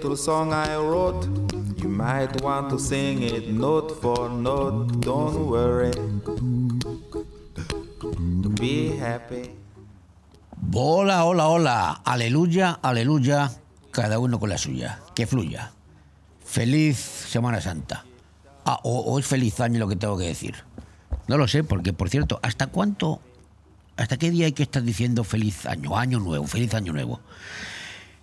little song I wrote. You might want to sing it note for note. Don't worry. Be happy. Hola, hola, hola. Aleluya, aleluya. Cada uno con la suya. Que fluya. Feliz Semana Santa. Ah, o es feliz año lo que tengo que decir. No lo sé, porque por cierto, ¿hasta cuánto, hasta qué día hay que estar diciendo feliz año, año nuevo, feliz año nuevo?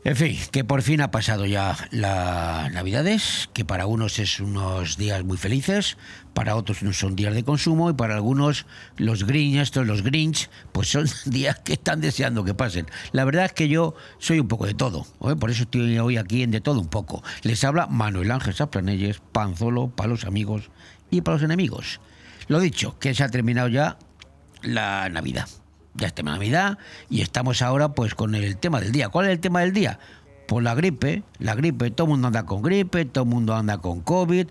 En fin, que por fin ha pasado ya las Navidades, que para unos es unos días muy felices, para otros no son días de consumo y para algunos los Grinch, estos los Grinch, pues son días que están deseando que pasen. La verdad es que yo soy un poco de todo, ¿eh? por eso estoy hoy aquí en de todo un poco. Les habla Manuel Ángel Saplanelles, Panzolo, para los amigos y para los enemigos. Lo dicho, que se ha terminado ya la Navidad ya está Navidad y estamos ahora pues con el tema del día. ¿Cuál es el tema del día? Pues la gripe, la gripe, todo el mundo anda con gripe, todo el mundo anda con COVID.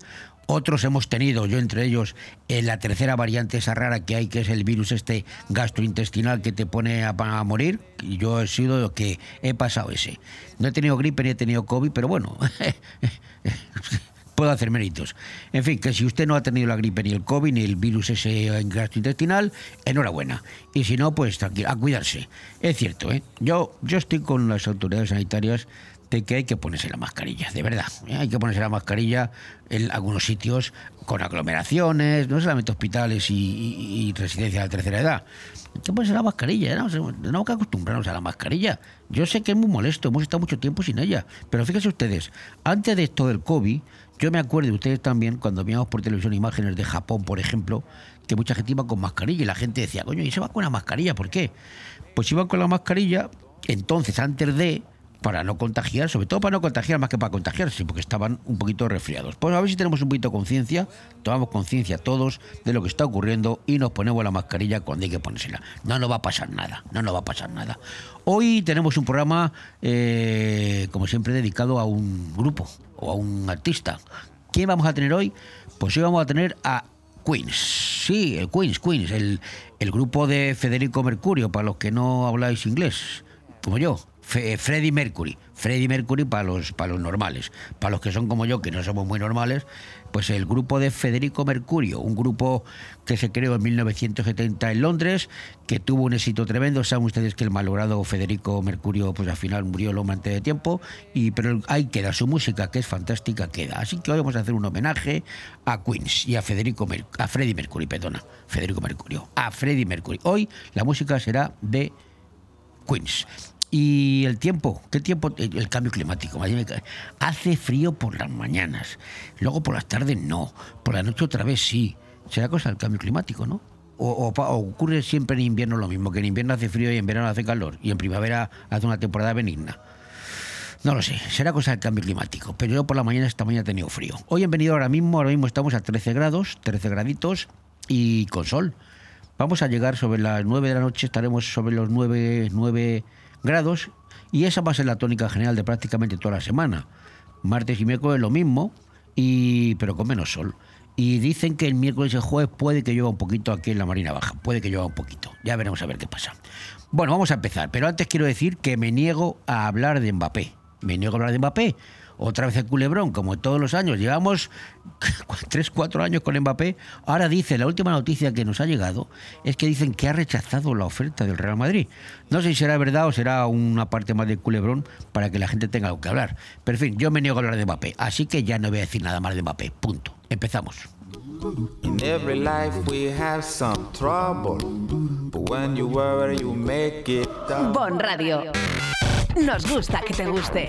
Otros hemos tenido, yo entre ellos, en la tercera variante esa rara que hay, que es el virus este gastrointestinal que te pone a, a morir. Y yo he sido lo que he pasado ese. No he tenido gripe ni he tenido COVID, pero bueno, puedo hacer méritos. En fin, que si usted no ha tenido la gripe ni el COVID ni el virus ese gastrointestinal, enhorabuena. Y si no, pues tranquilo, a cuidarse. Es cierto, ¿eh? Yo, yo estoy con las autoridades sanitarias de que hay que ponerse la mascarilla, de verdad. ¿eh? Hay que ponerse la mascarilla en algunos sitios con aglomeraciones, no solamente hospitales y, y, residencias de tercera edad. Hay que ponerse la mascarilla, ¿no? tenemos que acostumbrarnos a la mascarilla. Yo sé que es muy molesto, hemos estado mucho tiempo sin ella, pero fíjense ustedes, antes de esto del COVID, yo me acuerdo de ustedes también, cuando veíamos por televisión imágenes de Japón, por ejemplo, que mucha gente iba con mascarilla y la gente decía, coño, ¿y se va con la mascarilla? ¿Por qué? Pues iban con la mascarilla, entonces antes de para no contagiar, sobre todo para no contagiar más que para contagiarse, porque estaban un poquito resfriados. Pues a ver si tenemos un poquito de conciencia, tomamos conciencia todos de lo que está ocurriendo y nos ponemos la mascarilla cuando hay que ponérsela. No nos va a pasar nada, no nos va a pasar nada. Hoy tenemos un programa, eh, como siempre, dedicado a un grupo o a un artista. ¿Quién vamos a tener hoy? Pues hoy vamos a tener a Queens. Sí, el Queens, Queens, el, el grupo de Federico Mercurio, para los que no habláis inglés, como yo. Freddie Mercury. Freddie Mercury para los, para los normales. Para los que son como yo, que no somos muy normales, pues el grupo de Federico Mercurio, un grupo que se creó en 1970 en Londres, que tuvo un éxito tremendo. Saben ustedes que el malogrado Federico Mercurio, pues al final murió lo antes de tiempo, y, pero ahí queda su música, que es fantástica, queda. Así que hoy vamos a hacer un homenaje a Queens y a Federico Mer a Freddie Mercury, perdona, Federico Mercurio, a Freddie Mercury. Hoy la música será de Queens. Y el tiempo, ¿qué tiempo? El cambio climático. Hace frío por las mañanas, luego por las tardes no, por la noche otra vez sí. Será cosa del cambio climático, ¿no? O, ocurre siempre en invierno lo mismo, que en invierno hace frío y en verano hace calor, y en primavera hace una temporada benigna. No lo sé, será cosa del cambio climático, pero yo por la mañana esta mañana he tenido frío. Hoy han venido ahora mismo, ahora mismo estamos a 13 grados, 13 graditos y con sol. Vamos a llegar sobre las 9 de la noche, estaremos sobre los 9, 9 grados y esa va a ser la tónica general de prácticamente toda la semana. Martes y miércoles lo mismo, y, pero con menos sol. Y dicen que el miércoles y el jueves puede que llueva un poquito aquí en la Marina Baja, puede que llueva un poquito. Ya veremos a ver qué pasa. Bueno, vamos a empezar, pero antes quiero decir que me niego a hablar de Mbappé. Me niego a hablar de Mbappé. Otra vez el culebrón, como todos los años. Llevamos 3, 4 años con Mbappé. Ahora dice, la última noticia que nos ha llegado es que dicen que ha rechazado la oferta del Real Madrid. No sé si será verdad o será una parte más del culebrón para que la gente tenga algo que hablar. Pero en fin, yo me niego a hablar de Mbappé. Así que ya no voy a decir nada más de Mbappé. Punto. Empezamos. In every life we have some trouble, but when you worry you make it double. Bon Radio. Nos gusta que te guste.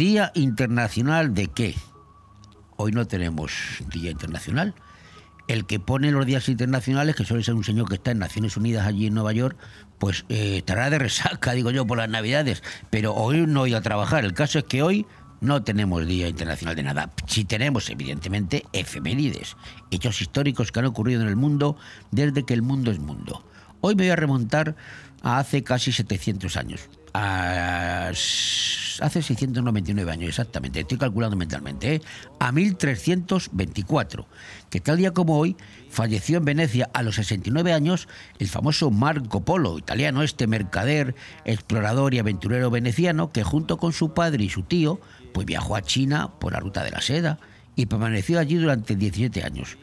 Día Internacional de qué? Hoy no tenemos Día Internacional. El que pone los días internacionales, que suele ser un señor que está en Naciones Unidas allí en Nueva York, pues eh, estará de resaca, digo yo, por las Navidades. Pero hoy no voy a trabajar. El caso es que hoy no tenemos Día Internacional de nada. Sí tenemos, evidentemente, efemérides, hechos históricos que han ocurrido en el mundo desde que el mundo es mundo. Hoy me voy a remontar a hace casi 700 años. A- hace 699 años exactamente, estoy calculando mentalmente, ¿eh? a 1324, que tal día como hoy falleció en Venecia a los 69 años el famoso Marco Polo, italiano, este mercader, explorador y aventurero veneciano que junto con su padre y su tío pues viajó a China por la ruta de la seda y permaneció allí durante 17 años.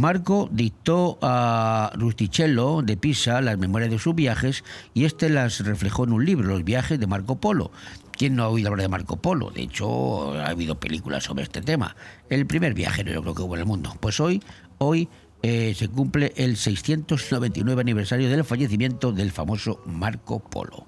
Marco dictó a Rustichello de Pisa las memorias de sus viajes y este las reflejó en un libro, Los viajes de Marco Polo. ¿Quién no ha oído hablar de Marco Polo? De hecho, ha habido películas sobre este tema. El primer viajero, yo creo que hubo en el mundo. Pues hoy, hoy eh, se cumple el 699 aniversario del fallecimiento del famoso Marco Polo.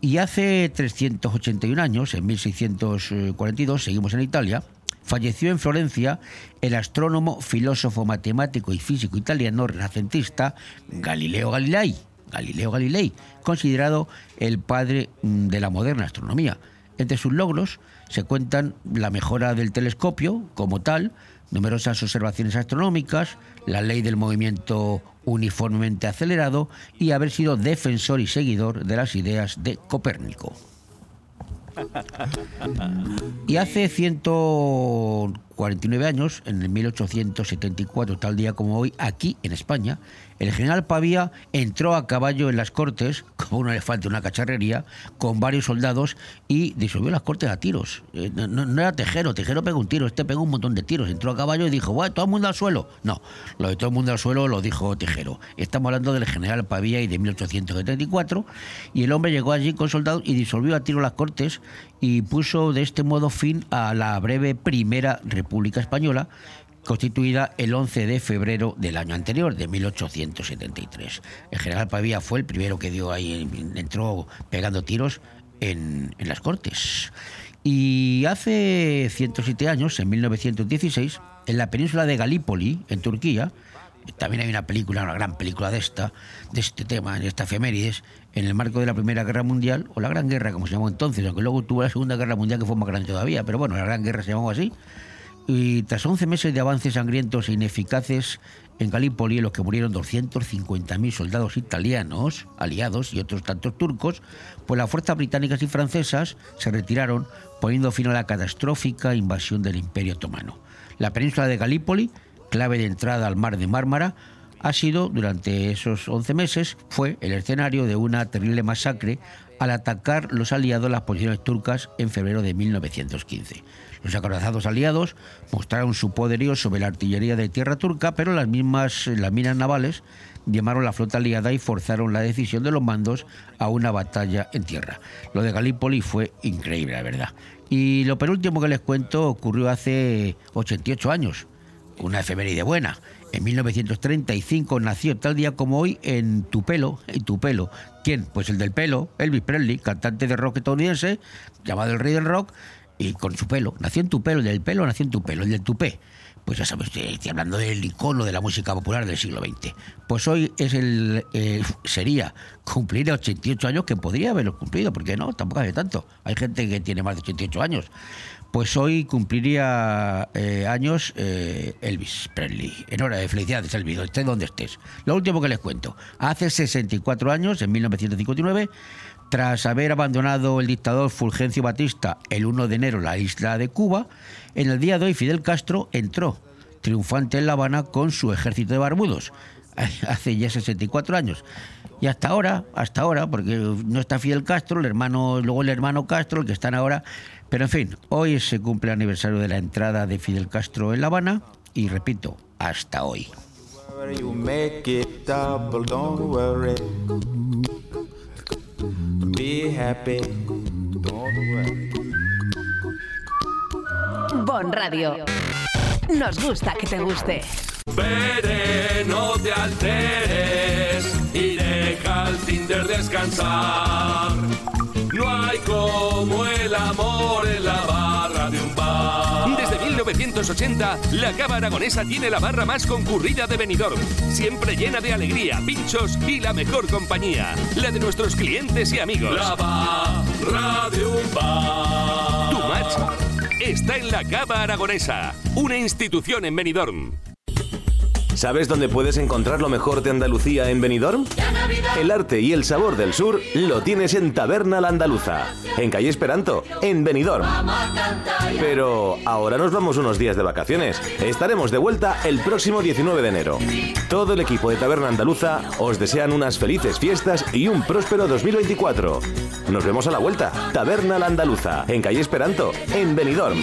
Y hace 381 años, en 1642, seguimos en Italia, falleció en Florencia el astrónomo, filósofo, matemático y físico italiano renacentista Galileo Galilei. Galileo Galilei, considerado el padre mm, de la moderna astronomía. Entre sus logros se cuentan la mejora del telescopio como tal, numerosas observaciones astronómicas, la ley del movimiento uniformemente acelerado y haber sido defensor y seguidor de las ideas de Copérnico. Y hace 149 años, en el 1874, tal día como hoy, aquí en España, el general Pavía entró a caballo en las cortes, como un elefante en una cacharrería, con varios soldados y disolvió las cortes a tiros. Eh, No, era Tejero, Tejero pegó un tiro, este pegó un montón de tiros, entró a caballo y dijo, bueno, todo el mundo al suelo. No, lo de todo el mundo al suelo lo dijo Tejero. Estamos hablando del general Pavía y de 1874, y el hombre llegó allí con soldados y disolvió a tiro las cortes y puso de este modo fin a la breve Primera República Española, constituida el 11 de febrero del año anterior, de 1873. El general Pavía fue el primero que dio ahí, entró pegando tiros en, en las cortes. Y hace 107 años, en 1916, en la península de Galípoli, en Turquía, también hay una película, una gran película de esta, de este tema, de esta efemérides, en el marco de la Primera Guerra Mundial, o la Gran Guerra, como se llamó entonces, aunque luego tuvo la Segunda Guerra Mundial, que fue más grande todavía, pero bueno, la Gran Guerra se llamó así. Y tras 11 meses de avances sangrientos e ineficaces en Galípoli, en los que murieron 250.000 soldados italianos, aliados y otros tantos turcos, pues las fuerzas británicas y francesas se retiraron, poniendo fin a la catastrófica invasión del Imperio Otomano. La península de Galípoli, clave de entrada al mar de Mármara, ha sido, durante esos 11 meses, fue el escenario de una terrible masacre al atacar los aliados las posiciones turcas en febrero de 1915. Los acorazados aliados mostraron su poderío sobre la artillería de tierra turca, pero las mismas las minas navales llamaron la flota aliada y forzaron la decisión de los mandos a una batalla en tierra. Lo de Galípoli fue increíble, la verdad. Y lo penúltimo que les cuento ocurrió hace 88 años, una efeméride buena. En 1935 nació tal día como hoy en Tupelo, en Tupelo. ¿Quién? Pues el del pelo, Elvis Presley, cantante de rock estadounidense, llamado el rey del rock, y con su pelo. Nació en Tupelo, el del pelo nació en Tupelo, el del tupé. Pues ya sabes, estoy hablando del icono de la música popular del siglo XX. Pues hoy es el eh, sería cumplir 88 años que podría haberlo cumplido, porque no, tampoco hace tanto. Hay gente que tiene más de 88 años. Pues hoy cumpliría eh, años eh, Elvis Presley. En hora de felicidades, Elvis, estés donde estés. Lo último que les cuento. Hace 64 años, en 1959, tras haber abandonado el dictador Fulgencio Batista el 1 de enero la isla de Cuba, en el día de hoy Fidel Castro entró triunfante en La Habana con su ejército de barbudos. Hace ya 64 años. Y hasta ahora, hasta ahora, porque no está Fidel Castro, el hermano, luego el hermano Castro, el que están ahora. Pero en fin, hoy se cumple el aniversario de la entrada de Fidel Castro en La Habana y repito, hasta hoy. Be happy, don't worry. Bon Radio. Nos gusta que te guste. Vete, no te alteres y deja al Tinder descansar. No hay como 1980, la Cava Aragonesa tiene la barra más concurrida de Benidorm, siempre llena de alegría, pinchos y la mejor compañía, la de nuestros clientes y amigos. La barra de un bar. Tu match está en la Cava Aragonesa, una institución en Benidorm. ¿Sabes dónde puedes encontrar lo mejor de Andalucía en Benidorm? El arte y el sabor del sur lo tienes en Taberna La Andaluza, en calle Esperanto, en Benidorm. Pero ahora nos vamos unos días de vacaciones. Estaremos de vuelta el próximo 19 de enero. Todo el equipo de Taberna Andaluza os desean unas felices fiestas y un próspero 2024. Nos vemos a la vuelta. Taberna La Andaluza, en calle Esperanto, en Benidorm.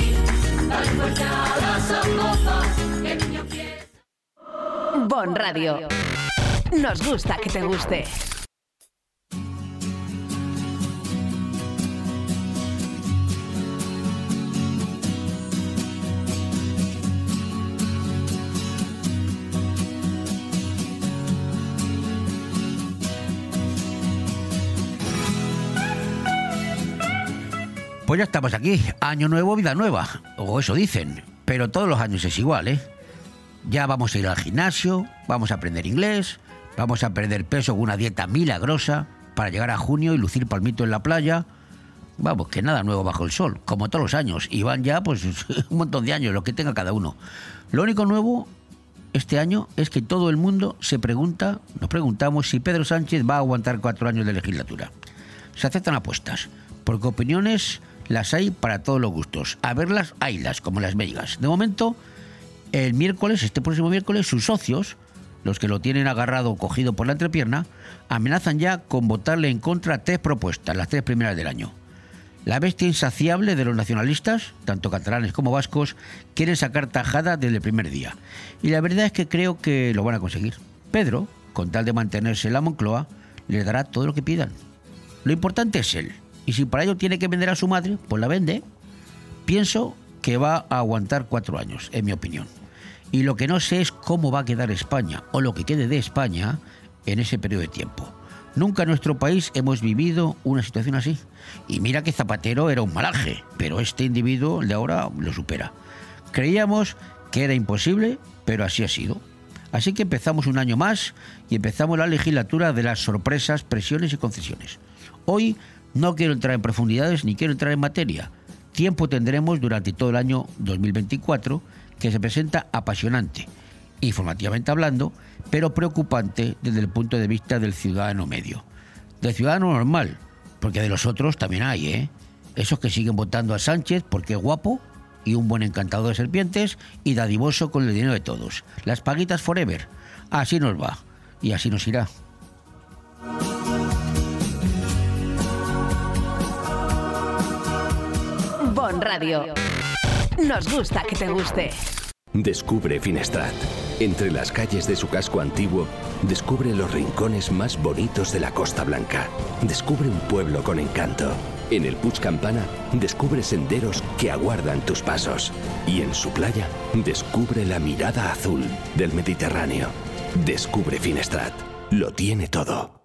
Bon Radio. Nos gusta que te guste. Pues ya estamos aquí. Año nuevo, vida nueva. O eso dicen. Pero todos los años es igual, ¿eh? Ya vamos a ir al gimnasio, vamos a aprender inglés, vamos a perder peso con una dieta milagrosa para llegar a junio y lucir palmito en la playa. Vamos, que nada nuevo bajo el sol, como todos los años. Y van ya, pues, un montón de años, lo que tenga cada uno. Lo único nuevo este año es que todo el mundo se pregunta, nos preguntamos si Pedro Sánchez va a aguantar cuatro años de legislatura. Se aceptan apuestas, porque opiniones las hay para todos los gustos. A verlas, haylas, como las belgas. De momento, el miércoles, este próximo miércoles, sus socios, los que lo tienen agarrado o cogido por la entrepierna, amenazan ya con votarle en contra tres propuestas, las tres primeras del año. La bestia insaciable de los nacionalistas, tanto catalanes como vascos, quieren sacar tajada desde el primer día. Y la verdad es que creo que lo van a conseguir. Pedro, con tal de mantenerse en la Moncloa, les dará todo lo que pidan. Lo importante es él. Y si para ello tiene que vender a su madre, pues la vende. Pienso que va a aguantar cuatro años, en mi opinión. Y lo que no sé es cómo va a quedar España, o lo que quede de España, en ese periodo de tiempo. Nunca en nuestro país hemos vivido una situación así. Y mira que Zapatero era un malaje, pero este individuo, de ahora, lo supera. Creíamos que era imposible, pero así ha sido. Así que empezamos un año más y empezamos la legislatura de las sorpresas, presiones y concesiones. Hoy no quiero entrar en profundidades ni quiero entrar en materia. Tiempo tendremos durante todo el año 2024 que se presenta apasionante, informativamente hablando, pero preocupante desde el punto de vista del ciudadano medio. Del ciudadano normal, porque de los otros también hay, ¿eh? Esos que siguen votando a Sánchez porque es guapo y un buen encantador de serpientes y dadivoso con el dinero de todos. Las paguitas forever. Así nos va y así nos irá. Bon Radio. Nos gusta que te guste. Descubre Finestrat. Entre las calles de su casco antiguo, descubre los rincones más bonitos de la Costa Blanca. Descubre un pueblo con encanto. En el Puig Campana, descubre senderos que aguardan tus pasos. Y en su playa, descubre la mirada azul del Mediterráneo. Descubre Finestrat. Lo tiene todo.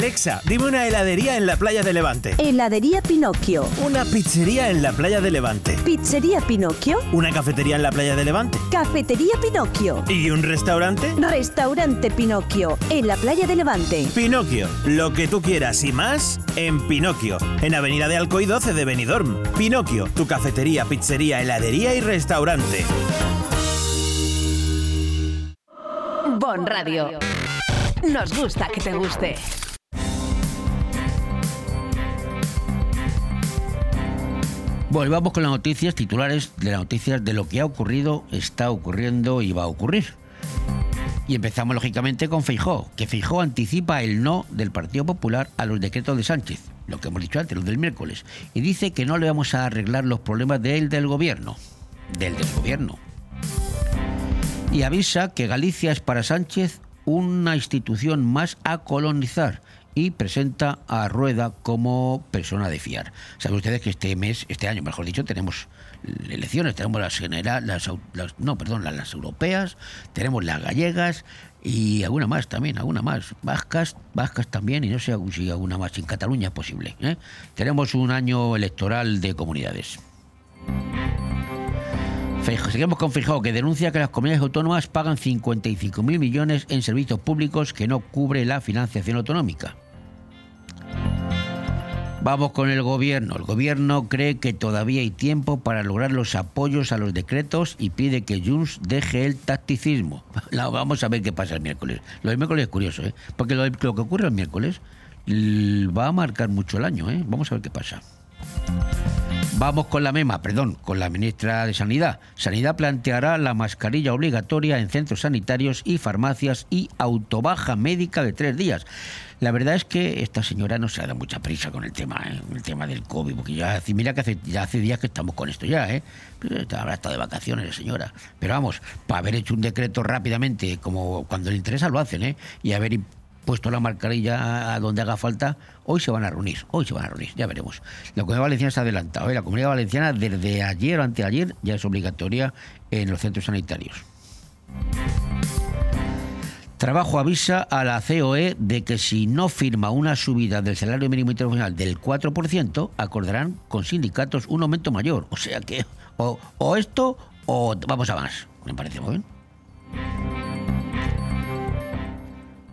Alexa, dime una heladería en la playa de Levante. Heladería Pinocchio. Una pizzería en la playa de Levante. Pizzería Pinocchio. Una cafetería en la playa de Levante. Cafetería Pinocchio. ¿Y un restaurante? Restaurante Pinocchio, en la playa de Levante. Pinocchio, lo que tú quieras y más en Pinocchio, en Avenida de Alcoy 12 de Benidorm. Pinocchio, tu cafetería, pizzería, heladería y restaurante. Bon Radio. Nos gusta que te guste. Bueno, y vamos con las noticias titulares de las noticias de lo que ha ocurrido, está ocurriendo y va a ocurrir. Y empezamos lógicamente con Feijó, que Feijó anticipa el no del Partido Popular a los decretos de Sánchez, lo que hemos dicho antes, los del miércoles, y dice que no le vamos a arreglar los problemas del del gobierno, del del gobierno. Y avisa que Galicia es para Sánchez una institución más a colonizar y presenta a Rueda como persona de fiar. Saben ustedes que este mes, este año, mejor dicho, tenemos elecciones, tenemos las generales, las, no, perdón, las, europeas, tenemos las gallegas y alguna más también, alguna más, vascas, vascas también y no sé si alguna más en Cataluña es posible. ¿eh? Tenemos un año electoral de comunidades. Seguimos con Feijóo, que denuncia que las comunidades autónomas pagan 55.000 millones en servicios públicos que no cubre la financiación autonómica. Vamos con el gobierno. El gobierno cree que todavía hay tiempo para lograr los apoyos a los decretos y pide que Junts deje el tacticismo. Vamos a ver qué pasa el miércoles. Lo del miércoles es curioso, ¿eh? porque lo, que ocurre el miércoles va a marcar mucho el año. ¿eh? Vamos a ver qué pasa. Vamos con la MEMA, perdón, con la ministra de Sanidad. Sanidad planteará la mascarilla obligatoria en centros sanitarios y farmacias y autobaja médica de tres días. La verdad es que esta señora no se ha dado mucha prisa con el tema, ¿eh? el tema del COVID, porque ya mira que hace, ya hace días que estamos con esto ya, ¿eh? Habrá estado de vacaciones la señora. Pero vamos, para haber hecho un decreto rápidamente, como cuando le interesa lo hacen, ¿eh? Y haber puesto la mascarilla a donde haga falta, hoy se van a reunir, hoy se van a reunir, ya veremos. La Comunidad Valenciana se ha adelantado, ¿eh? la Comunidad Valenciana desde ayer o anteayer ya es obligatoria en los centros sanitarios. Trabajo avisa a la COE de que si no firma una subida del salario mínimo interprofesional del 4%, acordarán con sindicatos un aumento mayor. O sea que o, o esto o vamos a más. Me parece muy bien.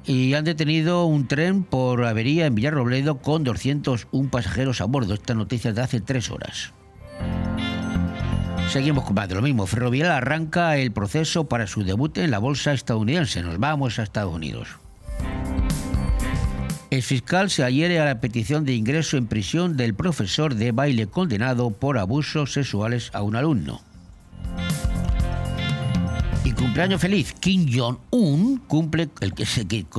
Y han detenido un tren por avería en Villarrobledo con 201 pasajeros a bordo. Esta noticia es de hace tres horas. Seguimos con más de lo mismo. Ferrovial arranca el proceso para su debut en la bolsa estadounidense. Nos vamos a Estados Unidos. El fiscal se adhiere a la petición de ingreso en prisión del profesor de baile condenado por abusos sexuales a un alumno. Cumpleaños feliz, Kim Jong-un cumple, el que,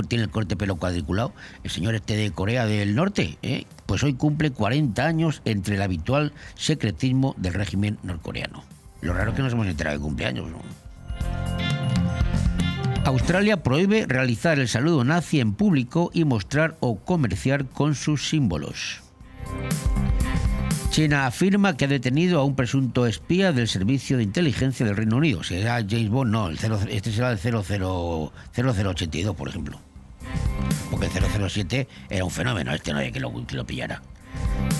tiene el corte pelo cuadriculado, el señor este de Corea del Norte, ¿eh? pues hoy cumple 40 años entre el habitual secretismo del régimen norcoreano. Lo raro es que nos hemos enterado de cumpleaños. Australia prohíbe realizar el saludo nazi en público y mostrar o comerciar con sus símbolos. China afirma que ha detenido a un presunto espía del Servicio de Inteligencia del Reino Unido. Será James Bond, no, el 00 este será el 00, 0082, por ejemplo. Porque el 007 era un fenómeno, este no había que lo, que pillara.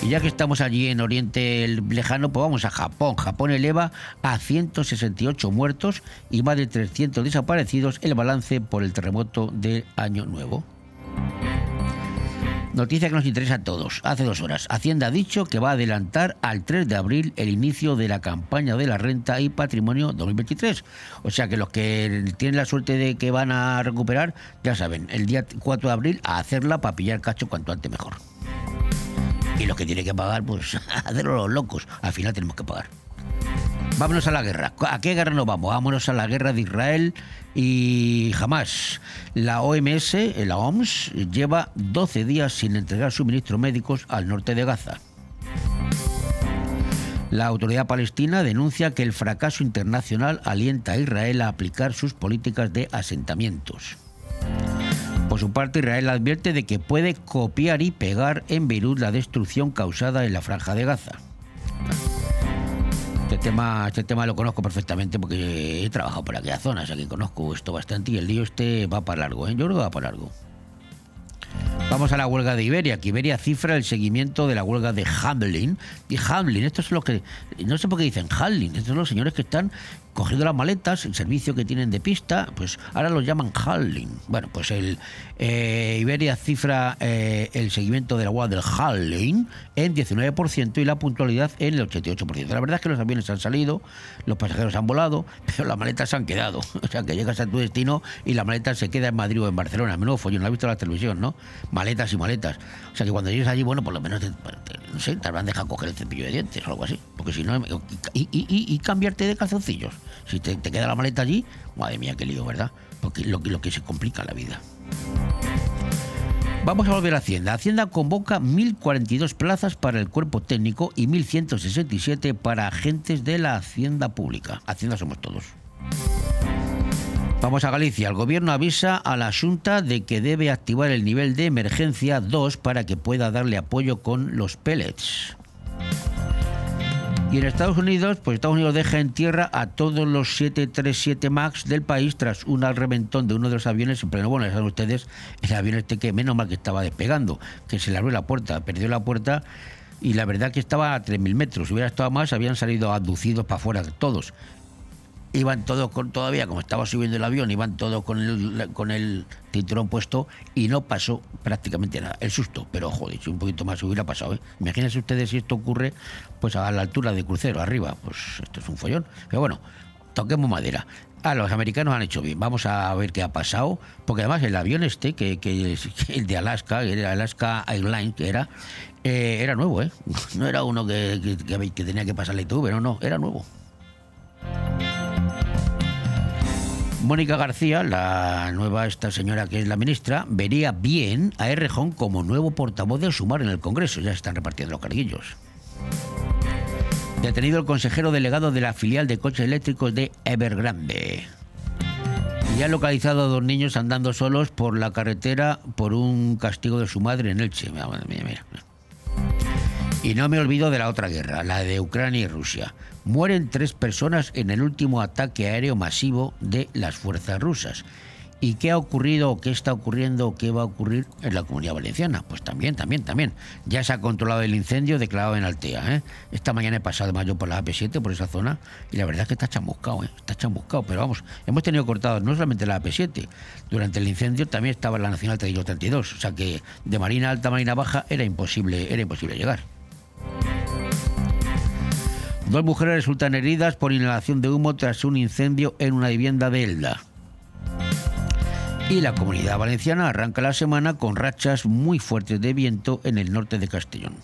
Y ya que estamos allí en Oriente Lejano, pues vamos a Japón. Japón eleva a 168 muertos y más de 300 desaparecidos el balance por el terremoto de Año Nuevo. Noticia que nos interesa a todos. Hace dos horas, Hacienda ha dicho que va a adelantar al 3 de abril el inicio de la campaña de la renta y patrimonio 2023. O sea que los que tienen la suerte de que van a recuperar, ya saben, el día 4 de abril a hacerla para pillar cacho cuanto antes mejor. Y los que tienen que pagar, pues hacerlo los locos. Al final tenemos que pagar. Vámonos a la guerra. ¿A qué guerra nos vamos? Vámonos a la guerra de Israel y jamás. La OMS, la OMS, lleva 12 días sin entregar suministros médicos al norte de Gaza. La autoridad palestina denuncia que el fracaso internacional alienta a Israel a aplicar sus políticas de asentamientos. Por su parte, Israel advierte de que puede copiar y pegar en Beirut la destrucción causada en la franja de Gaza. Este tema, este tema lo conozco perfectamente porque he trabajado por aquella zona, o sea que conozco esto bastante y el lío este va para largo, ¿eh? Yo creo que va para largo. Vamos a la huelga de Iberia, que Iberia cifra el seguimiento de la huelga de Hamlin. Y Hamlin, estos son los que. No sé por qué dicen Hamlin, estos son los señores que están cogiendo las maletas, el servicio que tienen de pista, pues ahora los llaman Hamlin. Bueno, pues el eh, Iberia cifra eh, el seguimiento de la huelga del Hamlin en 19% y la puntualidad en el 88%. La verdad es que los aviones han salido, los pasajeros han volado, pero las maletas se han quedado. O sea, que llegas a tu destino y la maleta se queda en Madrid o en Barcelona. Menudo follón, lo has visto en la televisión, ¿no? Maletas y maletas. O sea, que cuando llegues allí, bueno, por lo menos, te, te- no sé, te habrán dejado coger el cepillo de dientes o algo así. Porque si no, y- y cambiarte de calzoncillos. Si te, queda la maleta allí, madre mía, qué lío, ¿verdad? Porque lo, que- lo que se complica la vida. Vamos a volver a Hacienda. Hacienda convoca 1.042 plazas para el cuerpo técnico y 1.167 para agentes de la Hacienda Pública. Hacienda somos todos. Vamos a Galicia. El gobierno avisa a la Junta de que debe activar el nivel de emergencia 2 para que pueda darle apoyo con los pellets. Y en Estados Unidos, pues Estados Unidos deja en tierra a todos los 737 MAX del país tras un reventón de uno de los aviones en pleno vuelo. Ya saben ustedes, el avión este que menos mal que estaba despegando, que se le abrió la puerta, perdió la puerta y la verdad que estaba a 3.000 metros. Si hubiera estado más, habían salido abducidos para afuera todos. Iban todos con, todavía, como estaba subiendo el avión, iban todos con el, con cinturón puesto y no pasó prácticamente nada. El susto, pero joder, si un poquito más hubiera pasado, ¿eh? Imagínense ustedes si esto ocurre pues a la altura de crucero, arriba, pues esto es un follón. Pero bueno, toquemos madera. Ah, los americanos han hecho bien. Vamos a ver qué ha pasado. Porque además el avión este, que, que el de Alaska, el Alaska Airlines, que era, eh, era nuevo, ¿eh? No era uno que tenía que pasar la ITV, no, no, era nuevo. Mónica García, la nueva esta señora que es la ministra, vería bien a Errejón como nuevo portavoz de Sumar en el Congreso. Ya están repartiendo los carguillos. Detenido el consejero delegado de la filial de coches eléctricos de Evergrande. Y ha localizado a dos niños andando solos por la carretera por un castigo de su madre en Elche. Mira. Y no me olvido de la otra guerra, la de Ucrania y Rusia. Mueren tres personas en el último ataque aéreo masivo de las fuerzas rusas. ¿Y qué ha ocurrido, qué está ocurriendo, qué va a ocurrir en la comunidad valenciana? Pues también, también, también. Ya se ha controlado el incendio declarado en Altea. ¿eh? Esta mañana he pasado mayo por la AP7, por esa zona, y la verdad es que está chamuscado, ¿eh? está chamuscado. Pero vamos, hemos tenido cortados no solamente la AP7, durante el incendio también estaba la Nacional 32, o sea que de Marina Alta a Marina Baja era imposible, era imposible llegar. Dos mujeres resultan heridas por inhalación de humo tras un incendio en una vivienda de Elda. Y la comunidad valenciana arranca la semana con rachas muy fuertes de viento en el norte de Castellón.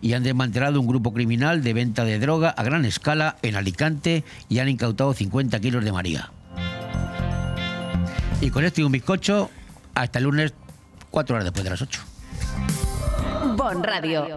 Y han desmantelado un grupo criminal de venta de droga a gran escala en Alicante y han incautado 50 kilos de María. Y con esto y un bizcocho, hasta el lunes, cuatro horas después de las 8. Bon Radio.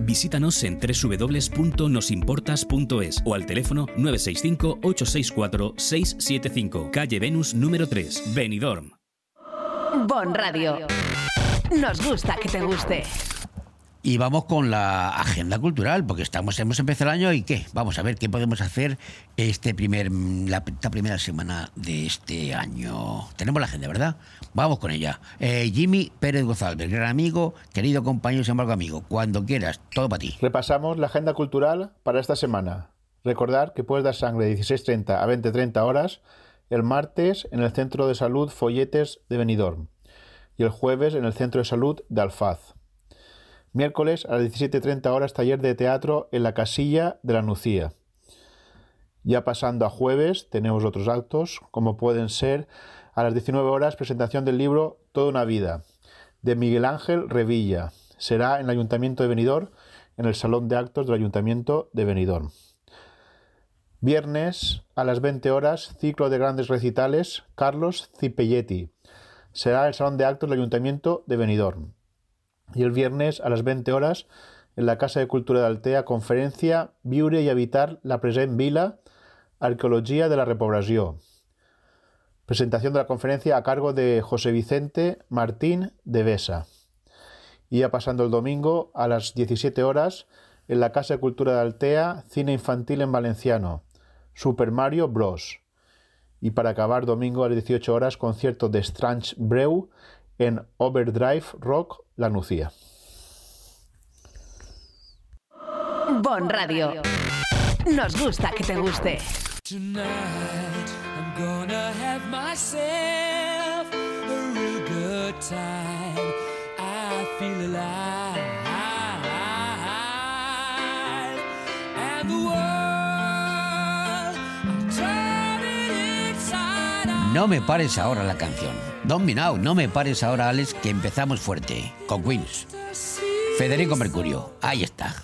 Visítanos en www.nosimportas.es o al teléfono 965-864-675, calle Venus número 3, Benidorm. Bon Radio. Nos gusta que te guste. Y vamos con la agenda cultural, porque estamos, hemos empezado el año y qué, vamos a ver qué podemos hacer este primer, la, esta primera semana de este año. Tenemos la agenda, ¿verdad? Vamos con ella. Eh, Jimmy Pérez González, gran amigo, querido compañero, sin embargo amigo, cuando quieras, todo para ti. Repasamos la agenda cultural para esta semana. Recordar que puedes dar sangre de 16.30 a 20.30 horas el martes en el Centro de Salud Folletes de Benidorm y el jueves en el Centro de Salud de Alfaz. Miércoles a las 17.30 horas taller de teatro en la Casilla de la Nucía. Ya pasando a jueves tenemos otros actos como pueden ser a las 19 horas presentación del libro Toda una vida de Miguel Ángel Revilla. Será en el Ayuntamiento de Benidorm en el Salón de Actos del Ayuntamiento de Benidorm. Viernes a las 20 horas, ciclo de grandes recitales, Carlos Cipelletti. Será en el Salón de Actos del Ayuntamiento de Benidorm. Y el viernes a las 20 horas, en la Casa de Cultura de Altea, conferencia Viure y habitar la present vila, arqueología de la repoblació. Presentación de la conferencia a cargo de José Vicente Martín de Besa. Y ya pasando el domingo a las 17 horas, en la Casa de Cultura de Altea, cine infantil en valenciano, Super Mario Bros. Y para acabar domingo a las 18 horas, concierto de Strange Breu en Overdrive Rock La Nucía. Bon Radio. Nos gusta que te guste. Tonight I'm gonna have myself a real good time. I feel alive. And the world, I'm turning inside out. No me pares ahora la canción. Don't me now, no me pares ahora, Alex, que empezamos fuerte, con Queens. Federico Mercurio, ahí está.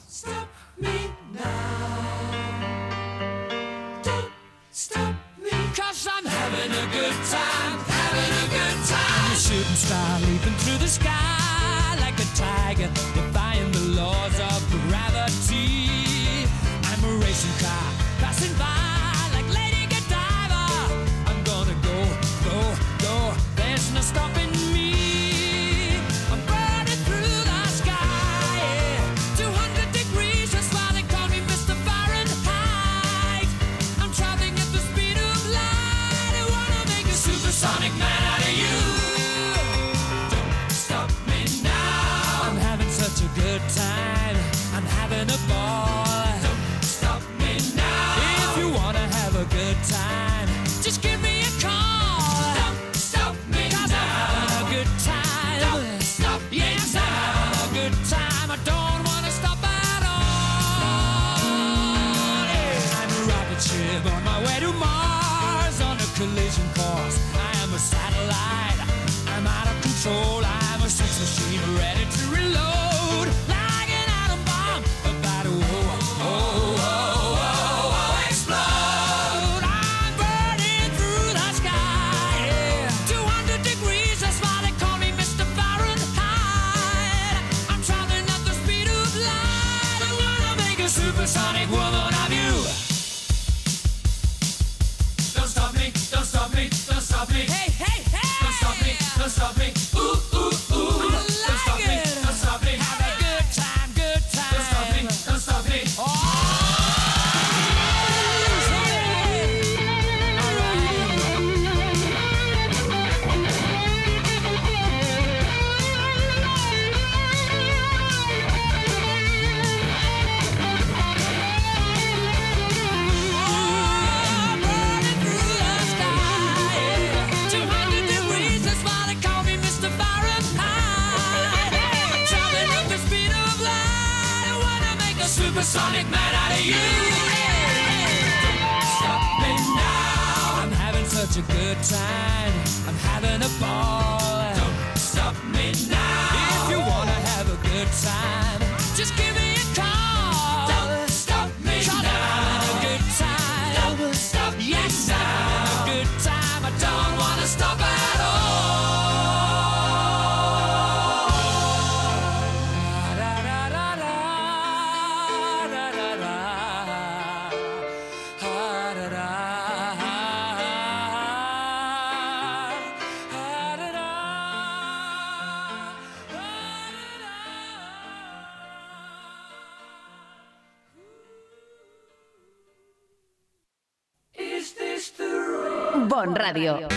Bon Radio.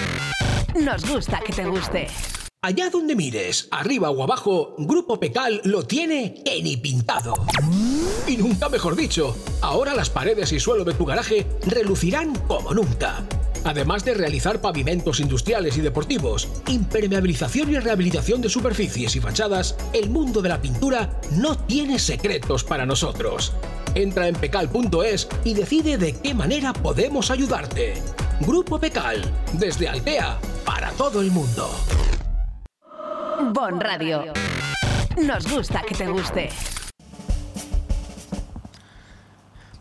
Nos gusta que te guste. Allá donde mires, arriba o abajo, Grupo Pecal lo tiene que ni pintado. Y nunca mejor dicho, ahora las paredes y suelo de tu garaje relucirán como nunca. Además de realizar pavimentos industriales y deportivos, impermeabilización y rehabilitación de superficies y fachadas, el mundo de la pintura no tiene secretos para nosotros. Entra en pecal.es y decide de qué manera podemos ayudarte. Grupo Pecal, desde Altea, para todo el mundo. Bon Radio. Nos gusta que te guste.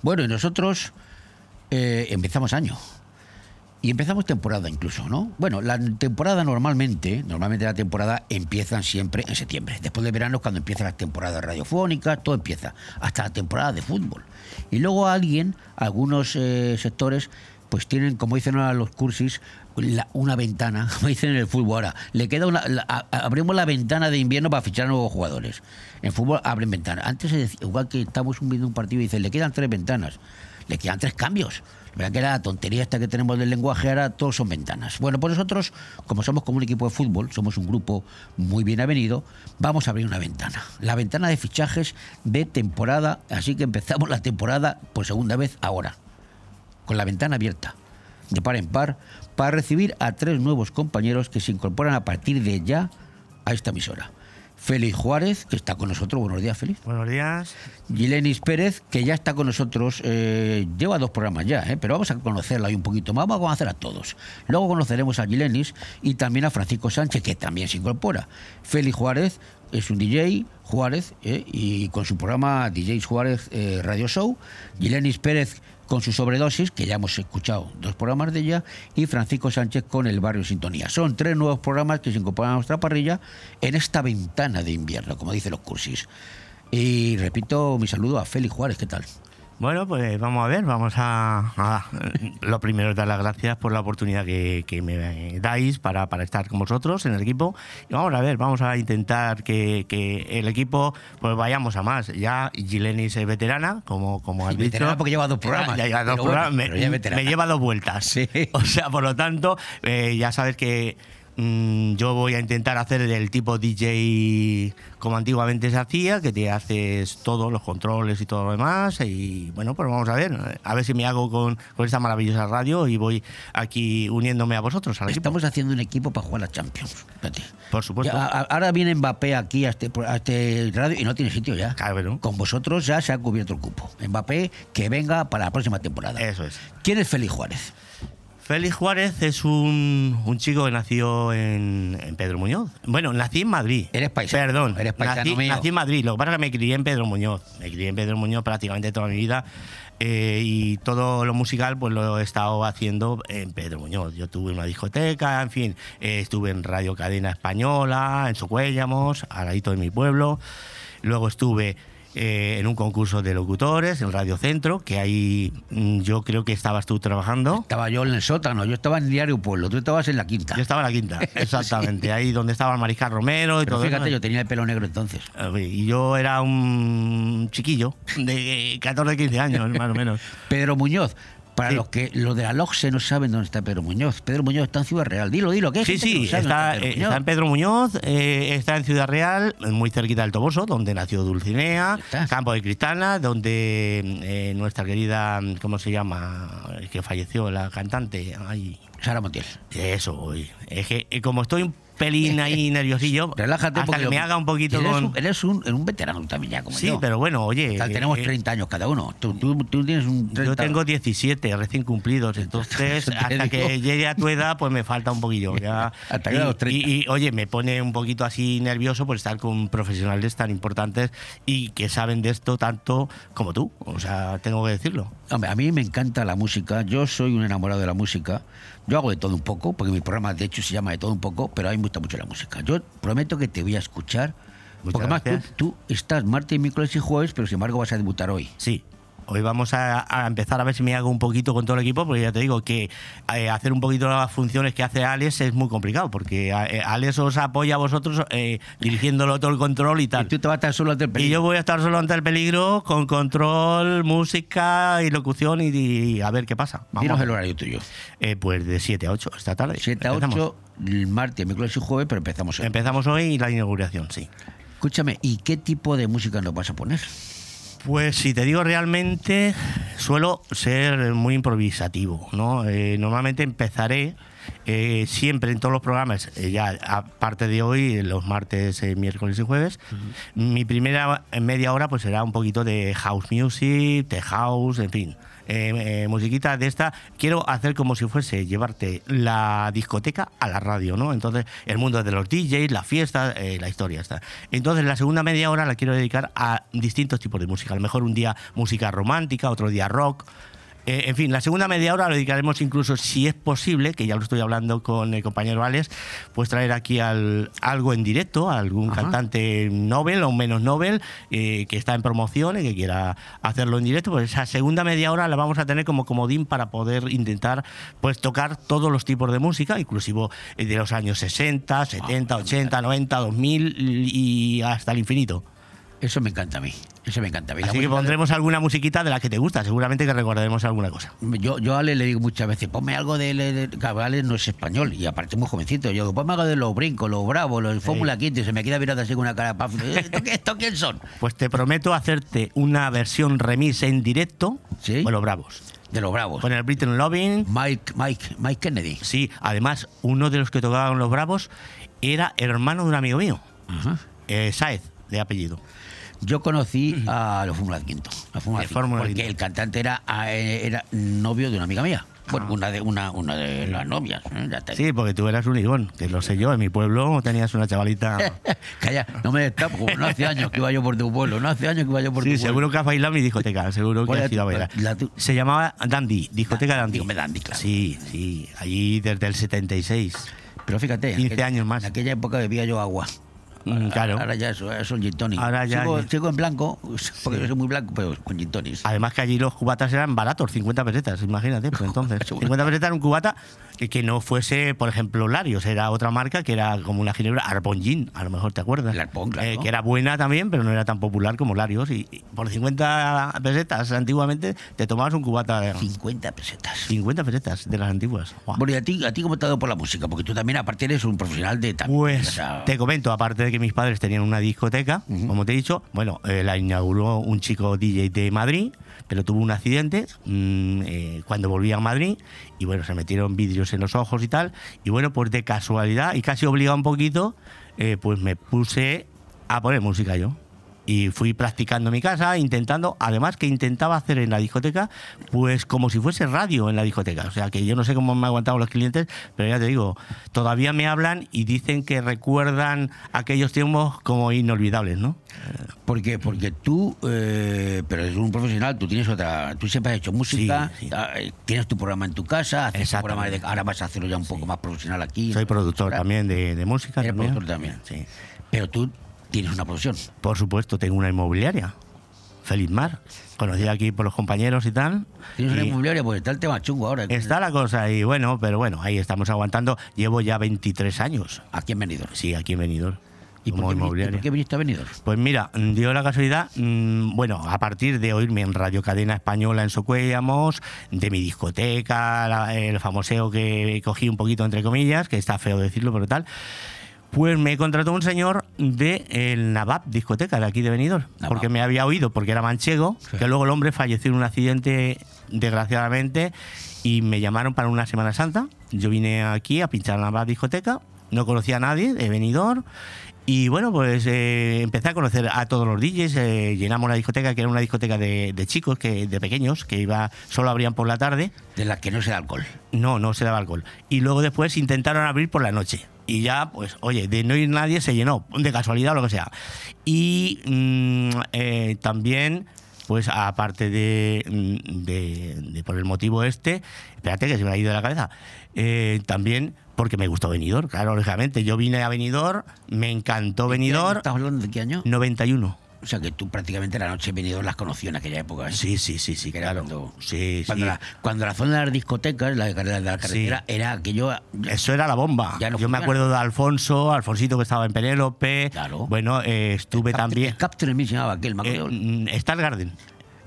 Bueno, y nosotros eh, empezamos año. Y empezamos temporada incluso, ¿no? Bueno, la temporada normalmente, normalmente la temporada empiezan siempre en septiembre. Después de verano es cuando empiezan las temporadas radiofónicas, todo empieza, hasta la temporada de fútbol. Y luego alguien, algunos eh, sectores, pues tienen, como dicen ahora los cursis, la- una ventana, como dicen en el fútbol ahora, le queda una, la- abrimos la ventana de invierno para fichar nuevos jugadores. En fútbol abren ventanas. Antes igual que estamos viendo un partido y dicen, le quedan tres ventanas, le quedan tres cambios. ¿Verdad que la tontería esta que tenemos del lenguaje ahora todos son ventanas? Bueno, pues nosotros, como somos como un equipo de fútbol, somos un grupo muy bien avenido, vamos a abrir una ventana. La ventana de fichajes de temporada, así que empezamos la temporada por segunda vez ahora con la ventana abierta, de par en par, para recibir a tres nuevos compañeros que se incorporan a partir de ya a esta emisora. Félix Juárez, que está con nosotros. Buenos días, Félix. Buenos días. Gilenis Pérez, que ya está con nosotros, eh, lleva dos programas ya, eh, pero vamos a conocerla ahí un poquito más, vamos a conocer a todos. Luego conoceremos a Gilenis y también a Francisco Sánchez, que también se incorpora. Félix Juárez es un DJ, Juárez, eh, y con su programa DJ Juárez Radio Show. Gilenis Pérez con su sobredosis, que ya hemos escuchado dos programas de ella, y Francisco Sánchez con el Barrio Sintonía. Son tres nuevos programas que se incorporan a nuestra parrilla en esta ventana de invierno, como dicen los cursis. Y repito mi saludo a Félix Juárez, ¿qué tal? Bueno, pues vamos a ver, vamos a... a- lo primero es dar las gracias por la oportunidad que, que me dais para, para estar con vosotros en el equipo. Y vamos a ver, vamos a intentar que, que el equipo pues vayamos a más. Ya Gilenis es veterana, como, como has Y dicho. veterana porque lleva dos programas. Ya, lleva dos bueno, veterana. me lleva dos vueltas. O sea, por lo tanto, eh, ya sabes que mm, yo voy a intentar hacer el tipo DJ como antiguamente se hacía, que te haces todos los controles y todo lo demás. Y bueno, pues vamos a ver, a ver si me hago con, con esta maravillosa radio y voy aquí uniéndome a vosotros. Al equipo. Estamos haciendo un equipo para jugar a la Champions. Fíjate. Por supuesto. Ya, ahora viene Mbappé aquí a este, a este radio y no tiene sitio ya. Con vosotros ya se ha cubierto el cupo. Mbappé que venga para la próxima temporada. Eso es. ¿Quién es Félix Juárez? Félix Juárez es un, un chico que nació en, en Pedro Muñoz. Bueno, nací en Madrid. Eres paisano. Perdón, Eres paisano nací, mío. nací en Madrid. Lo que pasa es que me crié en Pedro Muñoz. Me crié en Pedro Muñoz prácticamente toda mi vida. eh, y todo lo musical pues lo he estado haciendo en Pedro Muñoz. Yo tuve una discoteca, en fin, eh, estuve en Radio Cadena Española, en Socuéllamos, al ladito de mi pueblo. Luego estuve eh, en un concurso de locutores en Radio Centro, que ahí mm, yo creo que estabas tú trabajando. Estaba yo en el sótano, yo estaba en Diario Pueblo, tú estabas en la quinta. Yo estaba en la quinta, exactamente, ahí donde estaba el Mariscal Romero y Pero todo fíjate, eso. yo tenía el pelo negro entonces. Y yo era un chiquillo de 14, 15 años, más o menos. Pedro Muñoz. Para los que los de la LOGSE no saben dónde está Pedro Muñoz. Pedro Muñoz está en Ciudad Real. Dilo, dilo, ¿qué? Sí, sí, está, eh, está en Pedro Muñoz, eh, está en Ciudad Real, muy cerquita del Toboso, donde nació Dulcinea, Campo de Cristana, donde eh, nuestra querida, ¿cómo se llama? Que falleció, la cantante. Ay. Sara Montiel. Eso, es que eh, como estoy un pelín ahí nerviosillo, Relájate hasta que me haga un poquito eres con... Un, eres un, un veterano también ya, como Sí, yo. pero bueno, oye... Tal, que- tenemos que- 30 años cada uno. Tú, tú- tú tienes un 30. Yo tengo 17 recién cumplidos, entonces hasta que llegue a tu edad pues me falta un poquillo. Ya. Hasta que y, los 30. y- y, oye, me pone un poquito así nervioso por estar con profesionales tan importantes y que saben de esto tanto como tú. O sea, tengo que decirlo. Hombre, a mí me encanta la música. Yo soy un enamorado de la música. Yo hago de todo un poco, porque mi programa de hecho se llama de todo un poco, pero a mí me gusta mucho la música. Yo prometo que te voy a escuchar. porque además tú, tú estás martes, miércoles y jueves, pero sin embargo vas a debutar hoy. Sí. Hoy vamos a, a empezar a ver si me hago un poquito con todo el equipo, porque ya te digo que eh, hacer un poquito las funciones que hace Alex es muy complicado, porque eh, Alex os apoya a vosotros eh, dirigiéndolo todo el control y tal. Y tú te vas a estar solo ante el Y yo voy a estar solo ante el peligro con control, música y locución y, y a ver qué pasa. Dinos el horario tuyo. Eh, pues de 7 a 8 esta tarde. 7 a Empezamos. 8, el martes, miércoles y jueves, pero empezamos hoy. Empezamos hoy la inauguración, sí. Escúchame, ¿y qué tipo de música nos vas a poner? Pues si te digo realmente, suelo ser muy improvisativo, ¿no? Eh, normalmente empezaré eh, siempre en todos los programas, eh, ya aparte de hoy, los martes, eh, miércoles y jueves, mi primera media hora pues será un poquito de house music, de house, en fin. Eh, eh, musiquita de esta, quiero hacer como si fuese llevarte la discoteca a la radio, ¿no? Entonces, el mundo de los DJs, la fiesta, eh, la historia está. Entonces, la segunda media hora la quiero dedicar a distintos tipos de música. A lo mejor un día música romántica, otro día rock. Eh, en fin, la segunda media hora lo dedicaremos incluso, si es posible, que ya lo estoy hablando con el compañero Alex, pues traer aquí al, algo en directo, algún cantante Nobel o menos Nobel eh, que está en promoción y que quiera hacerlo en directo. Pues esa segunda media hora la vamos a tener como comodín para poder intentar pues tocar todos los tipos de música, inclusive eh, de los años 60, 70, 80, 90, 2000 y hasta el infinito. Eso me encanta a mí. Eso me encanta a mí. Así que de- pondremos alguna musiquita de la que te gusta, seguramente que recordaremos alguna cosa. Yo, yo a Ale le digo muchas veces, ponme algo de... de, Ale no es español y aparte muy jovencito. Yo digo, ponme algo de los brincos, los bravos, los Fórmula 15 y se me queda mirando así con una cara paf. ¿Esto, ¿Esto quién son? Pues te prometo hacerte una versión remix en directo con los Bravos. De los Bravos. Con el Britain Loving. Mike, Mike, Mike Kennedy. Sí, además, uno de los que tocaban los Bravos era hermano de un amigo mío. Eh, Saez, de apellido. Yo conocí a los Fórmula Quinto. La Fórmula De Quinto, Fórmula porque Quinto. el cantante era, eh, era novio de una amiga mía. Bueno, una de una, una de las novias. ¿eh? Ya Sí, porque tú eras un ligón, que lo sé yo. En mi pueblo tenías una chavalita. Calla, no me destapo, no hace años que iba yo por tu pueblo, no hace años que iba yo por Sí, tu seguro que has bailado mi discoteca, seguro que ¿Cuál has ido a bailar. la Se llamaba Dandy, discoteca Dandy. Dandy, claro. Sí, sí, allí desde el 76. Pero fíjate, en 15 aquel- años más. En aquella época bebía yo agua. Mm, claro. Ahora ya eso, es gin tonic. Ahora ya- Sigo, sigo en blanco, porque yo soy muy blanco, pero con gin. Además que allí los cubatas eran baratos, 50 pesetas, imagínate, pues entonces. 50 pesetas era un cubata que, no fuese, por ejemplo, Larios, era otra marca que era como una ginebra, Arbon Gin, a lo mejor te acuerdas. Eh, que era buena también, pero no era tan popular como Larios. Y, y por 50 pesetas antiguamente te tomabas un cubata. de- 50 pesetas. 50 pesetas de las antiguas. Bueno, ¿y a ti, a ti cómo te ha dado por la música? Porque tú también, aparte, eres un profesional de también. Pues o sea, te comento, aparte de que mis padres tenían una discoteca, como te he dicho, bueno, eh, la inauguró un chico DJ de Madrid, pero tuvo un accidente mm, eh, cuando volvía a Madrid y bueno, se metieron vidrios en los ojos y tal. Y bueno, pues de casualidad y casi obligado un poquito, eh, pues me puse a poner música yo. Y fui practicando en mi casa, intentando, además que intentaba hacer en la discoteca, pues como si fuese radio en la discoteca. O sea que yo no sé cómo me han aguantado los clientes, pero ya te digo, todavía me hablan y dicen que recuerdan aquellos tiempos como inolvidables, ¿no? ¿Por qué? Porque tú, eh, pero eres un profesional, tú tienes otra, tú siempre has hecho música, ah, eh, tienes tu programa en tu casa, haces tu programa de, ahora vas a hacerlo ya un poco más profesional aquí. Soy productor también de, de música. Eres también. productor también. Sí. Pero tú tienes una profesión. Por supuesto, tengo una inmobiliaria. Feliz Mar, conocida aquí por los compañeros y tal. Tienes una inmobiliaria, pues está el tema chungo ahora. Está la cosa y bueno, pero bueno, ahí estamos aguantando. Llevo ya 23 años. ¿Aquí en Benidorm? Sí, aquí en Benidorm. ¿Y por qué, por qué viniste a Benidorm? Pues mira, dio la casualidad, mm, bueno, a partir de oírme en Radio Cadena Española en Socuellamos, de mi discoteca, la- el famoseo que cogí un poquito entre comillas, que está feo decirlo, pero tal, pues me contrató un señor de el Navap discoteca de aquí de Benidorm, porque me había oído, porque era manchego, que luego el hombre falleció en un accidente, desgraciadamente, y me llamaron para una Semana Santa. Yo vine aquí a pinchar en la Navap discoteca, no conocía a nadie de Benidorm, y bueno, pues eh, empecé a conocer a todos los DJs, eh, llenamos la discoteca, que era una discoteca de, de chicos, que de pequeños, que iba solo abrían por la tarde. De la que no se da alcohol. No, no se daba alcohol. Y luego después intentaron abrir por la noche. Y ya, pues, oye, de no ir nadie se llenó, de casualidad o lo que sea. Y mm, eh, también, pues, aparte de, mm, de- de por el motivo este, espérate que se me ha ido de la cabeza, eh, también porque me gustó Benidorm, claro, lógicamente. Yo vine a Benidorm, me encantó Benidorm. ¿Estás hablando de qué año? 91. O sea, que tú prácticamente la noche Benidorm las conoció en aquella época. ¿eh? Sí, sí, sí, sí, claro. Cuando, Sí, cuando sí. La, cuando la zona de las discotecas, la, de- la carretera, era aquello... Eso era la bomba. No Yo me acuerdo de Alfonso, Alfonsito que estaba en Penélope. Bueno, eh, estuve también. Captain Smith se llamaba aquel, me acuerdo. Eh, mm, Star Garden.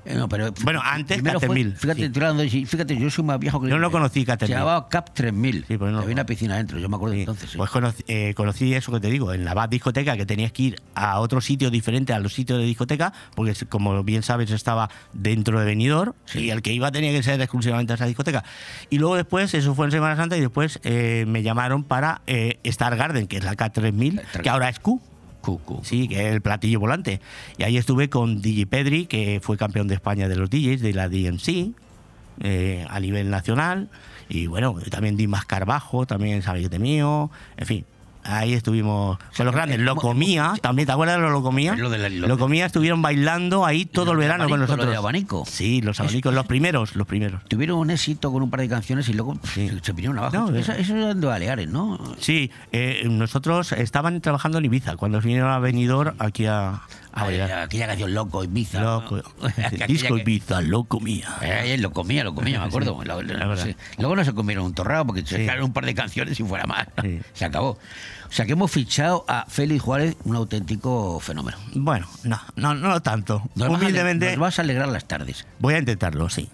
Eh, no, pero Bueno, antes 3000, Fíjate, sí. fíjate, yo soy más viejo que Yo no lo conocí, Cap Se 3000. llamaba Cap 3000. Sí, pues no. Había una piscina dentro, yo me acuerdo de entonces. sí. Pues conocí, eh, conocí eso que te digo, en la BAT discoteca, que tenías que ir a otro sitio diferente a los sitios de discoteca, porque como bien sabes estaba dentro de Benidorm y el que iba tenía que ser exclusivamente a esa discoteca. Y luego después, eso fue en Semana Santa, y después eh, me llamaron para eh, Star Garden, que es la K3000, que ahora es Q. Sí, que es el platillo volante. Y ahí estuve con DJ Pedri, que fue campeón de España de los DJs, de la DMC, eh, a nivel nacional. Y bueno, también Dimas Carbajo, también Sabillete Mío, en fin. Ahí estuvimos con los grandes. Lo comía, también, ¿te acuerdas de lo comía? Lo de la- lo Lo de- comía, estuvieron bailando ahí todo el verano con lo nosotros. de abanico. Sí, los abanicos, los primeros, los primeros. Tuvieron un éxito con un par de canciones y luego se, se vinieron abajo. No, eso, eh. eso eran de Baleares, ¿no? Sí, eh, nosotros estaban trabajando en Ibiza cuando vinieron a Benidorm aquí a Ah, bailar. aquella canción Loco Ibiza. Loco. Aquella Disco que- Ibiza, lo comía. Eh, lo comía, lo comía, me acuerdo. Sí, Lo- lo- sí. Luego no se comieron un torrado porque se quedaron un par de canciones y fuera más. Se acabó. O sea que hemos fichado a Félix Juárez, un auténtico fenómeno. Bueno, no, no, no tanto. Nos vas a Humildemente nos vas a alegrar las tardes. voy a intentarlo, sí.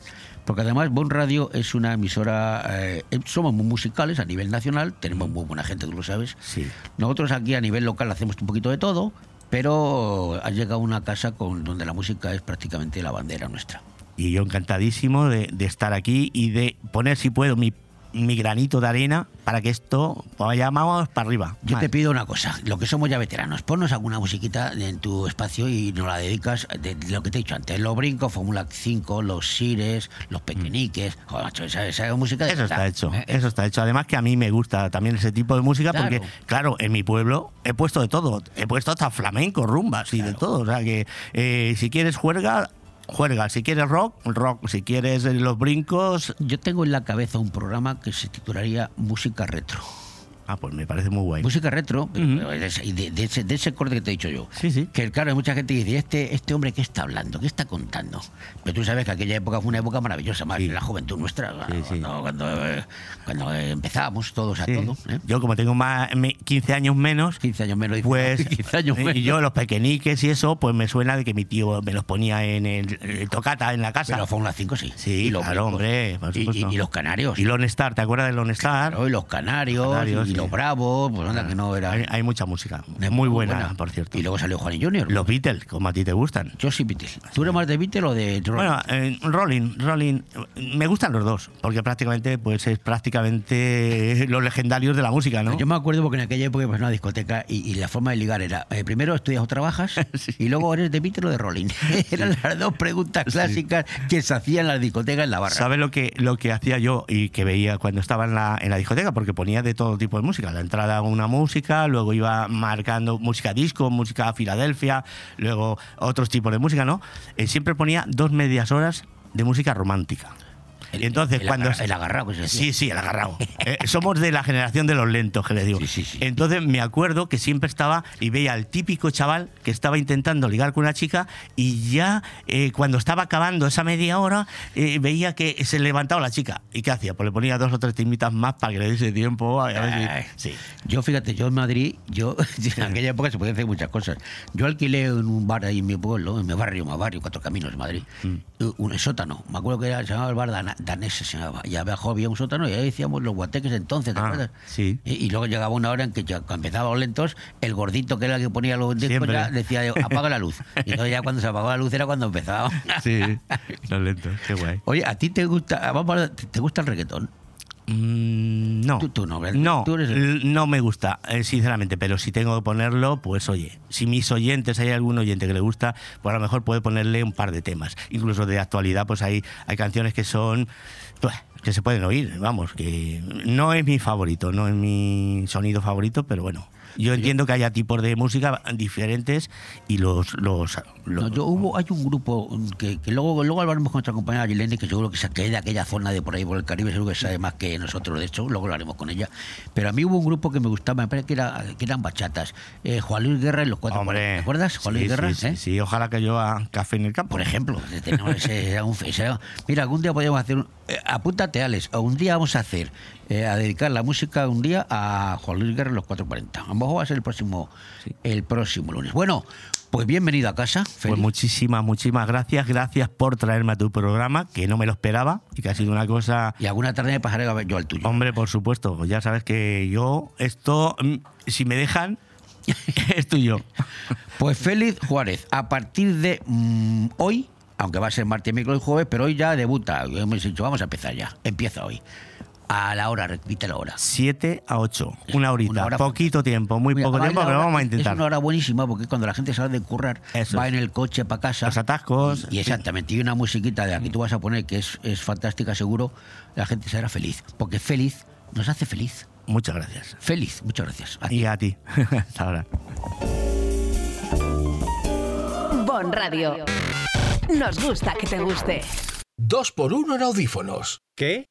Porque además Bon Radio es una emisora, eh, somos muy musicales a nivel nacional, tenemos muy buena gente, tú lo sabes. Sí. Nosotros aquí a nivel local hacemos un poquito de todo, pero ha llegado una casa con donde la música es prácticamente la bandera nuestra. Y yo encantadísimo de, de estar aquí y de poner, si puedo, mi, mi granito de arena para que esto vaya vamos para arriba. Yo Vale. te pido una cosa, lo que somos ya veteranos, ponnos alguna musiquita en tu espacio y nos la dedicas de lo que te he dicho antes, los brincos, Fórmula 5, los sires, los pequeñiques, joder, macho, esa, esa música de Eso está hecho, ¿eh? eso está hecho. Además que a mí me gusta también ese tipo de música Claro. porque, claro, en mi pueblo he puesto de todo. He puesto hasta flamenco, rumbas y de todo. O sea que eh, si quieres juerga, juerga. Si quieres rock, rock. Si quieres eh, los brincos... Yo tengo en la cabeza un programa que se titularía Música Retro. Ah, pues me parece muy guay. Música retro, de, ese- y de- de ese, de ese corte que te he dicho yo. Sí, sí. Que claro, hay mucha gente que dice, este, este hombre, ¿qué está hablando? ¿Qué está contando? Pero tú sabes que aquella época fue una época maravillosa, más la juventud nuestra, cuando, cuando, cuando, empezábamos todos a Sí. todo. ¿eh? Yo como tengo más me- 15 años menos, 15 años menos, pues 15 años y yo los pequeñiques y eso, pues me suena de que mi tío me los ponía en el, el tocata en la casa. Pero Fórmula 5 sí. Sí, Y los claro, brincos. hombre, por Y- y- supuesto. y los canarios. Y Lone Star, ¿te acuerdas de Lone Star? Claro, y los canarios, Canarios, y los bravos, pues anda que no era. Hay, hay mucha música, muy buena, buena. por cierto. Y luego salió Juan y Junior. Los Beatles, como a ti te gustan. Yo sí Beatles. ¿Tú eres más de Beatles o de Rolling? Bueno, eh, Rolling, Rolling, me gustan los dos, porque prácticamente pues es prácticamente los legendarios de la música, ¿no? Yo me acuerdo porque en aquella época a una discoteca y, y la forma de ligar era, eh, primero estudias o trabajas y luego eres de Beatles o de Rolling. Eran las dos preguntas clásicas que se hacían en las discotecas en la barra. ¿Sabes lo que, lo que hacía yo y que veía cuando estaba en la, en la discoteca? Porque ponía de todo tipo de música. La entrada una música, luego iba marcando música disco, música Filadelfia, luego otros tipos de música, ¿no? Eh, siempre ponía dos medias horas de música romántica. Y entonces el cuando... agarra- el agarrado que se decía. Sí, sí, el agarrado. Eh, somos de la generación de los lentos, que le digo. Entonces me acuerdo que siempre estaba y veía al típico chaval que estaba intentando ligar con una chica y ya eh, cuando estaba acabando esa media hora eh, veía que se levantaba la chica. ¿Y qué hacía? Pues le ponía dos o tres timitas más para que le diese tiempo. A ver si- sí. Yo, fíjate, yo en Madrid, yo en aquella época se podían hacer muchas cosas. Yo alquilé en un bar ahí en mi pueblo, en mi barrio, mi barrio, Cuatro Caminos, en Madrid, Mm. un sótano. Me acuerdo que era, se llamaba el bar Dana- llamaba. Y abajo había un sótano y ahí decíamos los guateques entonces, ¿te acuerdas? Ah, Sí. Y, y luego llegaba una hora en que ya los lentos, el gordito que era el que ponía los discos ya decía, apaga la luz. Y entonces ya cuando se apagó la luz era cuando empezaba. Sí, los lentos, qué guay. Oye, ¿a ti te gusta, vamos a ver, ¿te te gusta el reggaetón? Mm, no. Tú, tú no, ¿verdad? No, Tú eres el- no me gusta, eh, sinceramente, pero si tengo que ponerlo, pues oye, si mis oyentes, hay algún oyente que le gusta, pues a lo mejor puede ponerle un par de temas. Incluso de actualidad, pues hay, hay canciones que son, pues, que se pueden oír, vamos, que no es mi favorito, no es mi sonido favorito, pero bueno. Yo entiendo que haya tipos de música diferentes y los... los, los- No, yo hubo, hay un grupo que, que luego, luego hablaremos con nuestra compañera Gilene, que seguro que se queda de aquella zona de por ahí por el Caribe, seguro que sabe más que nosotros, de hecho, luego hablaremos con ella. Pero a mí hubo un grupo que me gustaba, me parece que, era, que eran bachatas. Eh, Juan Luis Guerra y los cuatro. Hombre, ¿Te acuerdas? Juan sí, Luis Guerra. sí, ¿eh? sí, ojalá que yo a café en el campo. Por ejemplo, tenemos ese- un- ese mira, algún día podríamos hacer, un- eh, apúntate Alex, un día vamos a hacer, eh, a dedicar la música un día a Juan Luis Guerra y los 440. Vamos mejor va a ser el próximo, el próximo lunes. Bueno, pues bienvenido a casa. Pues muchísimas, muchísimas gracias. Gracias por traerme a tu programa, que no me lo esperaba y que ha sido una cosa. Y alguna tarde me pasaré a ver yo al tuyo. Hombre, por supuesto. Ya sabes que yo, esto, mm, si me dejan, es tuyo. Pues Félix Juárez, a partir de mm, hoy, aunque va a ser martes, miércoles y jueves, pero hoy ya debuta. Hemos dicho, vamos a empezar ya. Empieza hoy. A la hora, repite la hora. 7 a 8. Una horita. Una hora- Poquito tiempo, muy Mira, poco tiempo, pero vamos a Es intentar. una hora buenísima porque cuando la gente sale de currar, Eso va es. en el coche para casa. Los atascos. Y exactamente, y una musiquita de la que tú vas a poner que es, es fantástica, seguro, la gente será feliz. Porque feliz nos hace feliz. Muchas gracias. Feliz, muchas gracias. A. Y a ti. Hasta ahora. Bon Radio. Nos gusta que te guste. Dos por uno en audífonos. ¿Qué?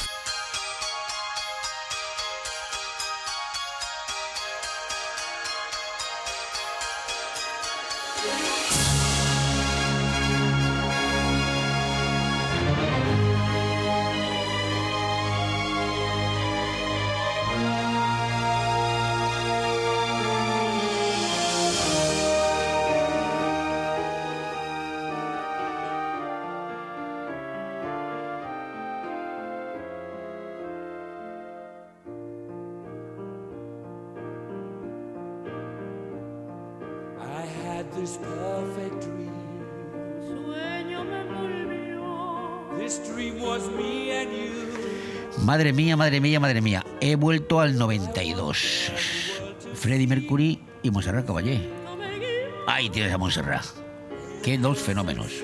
Madre mía, madre mía, madre mía. He vuelto al 92. Freddie Mercury y Montserrat Caballé. Ahí tienes a Montserrat. Qué dos fenómenos.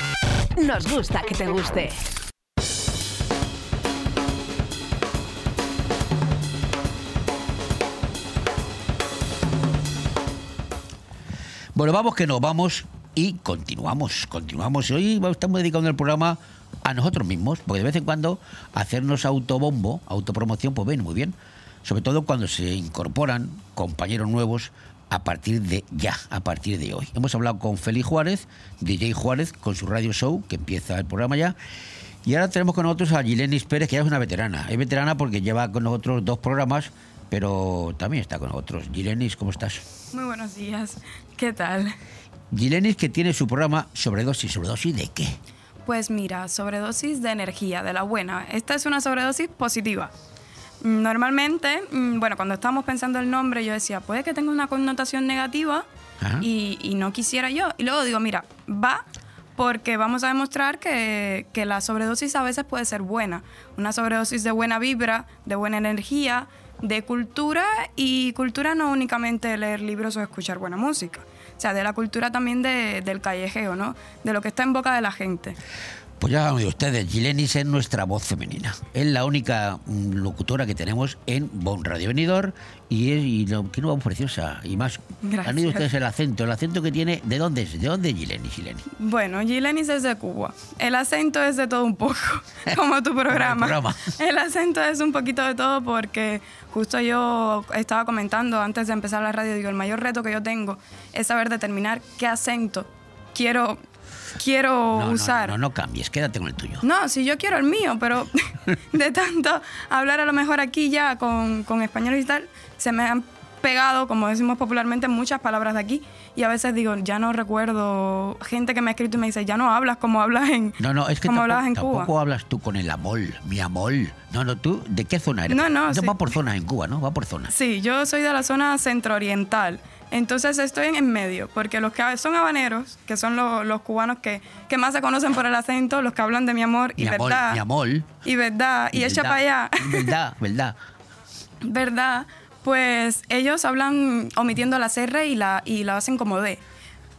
Nos gusta que te guste. Bueno, vamos que nos vamos y continuamos, continuamos. Hoy estamos dedicando el programa a nosotros mismos, porque de vez en cuando hacernos autobombo, autopromoción, pues viene muy bien. Sobre todo cuando se incorporan compañeros nuevos a partir de ya, a partir de hoy. Hemos hablado con Félix Juárez, DJ Juárez, con su radio show, que empieza el programa ya. Y ahora tenemos con nosotros a Gilenis Pérez, que ya es una veterana. Es veterana porque lleva con nosotros dos programas, pero también está con nosotros. Gilenis, ¿cómo estás? Muy buenos días. ¿Qué tal? Gilenis, que tiene su programa Sobredosis. ¿Sobredosis de qué? Pues mira, sobredosis de energía, de la buena. Esta es una sobredosis positiva. Normalmente, mm, bueno, cuando estábamos pensando el nombre, yo decía, puede que tenga una connotación negativa y, y no quisiera yo. Y luego digo, mira, va porque vamos a demostrar que, que la sobredosis a veces puede ser buena. Una sobredosis de buena vibra, de buena energía, de cultura y cultura no únicamente leer libros o escuchar buena música. O sea, de la cultura también de- del callejeo, ¿no? De lo que está en boca de la gente. Pues ya han ustedes, Gilenis es nuestra voz femenina. Es la única mm, locutora que tenemos en Bon Radio Venidor y es y lo, que no vamos preciosa. Y más, Gracias. han oído ustedes el acento, el acento que tiene, ¿de dónde es? ¿De dónde es Gilenis, Gilenis? Bueno, Gilenis es de Cuba. El acento es de todo un poco, como tu programa. programa. El acento es un poquito de todo porque justo yo estaba comentando antes de empezar la radio, digo, el mayor reto que yo tengo es saber determinar qué acento quiero, quiero No, no, usar. No, no, cambies, quédate con el tuyo. No, si yo quiero el mío, pero de tanto hablar a lo mejor aquí ya con, con españoles y tal, se me han pegado, como decimos popularmente, muchas palabras de aquí. Y a veces digo, ya no recuerdo gente que me ha escrito y me dice, ya no hablas como hablas en, No, no, es que como tampoco, hablabas en Cuba. tampoco hablas tú con el amol, mi amol. No, no, tú, ¿de qué zona eres? No, no, sí. va por zonas en Cuba, ¿no? Va por zonas. Sí, yo soy de la zona centro-oriental. Entonces estoy en, medio, porque los que son habaneros, que son lo- los cubanos que, que más se conocen por el acento, los que hablan de mi amor y Mi amor, verdad. mi amor. Y verdad, y, echa verdad, para allá. Verdad, verdad. ¿verdad? Pues ellos hablan omitiendo la R y la, y la hacen como D.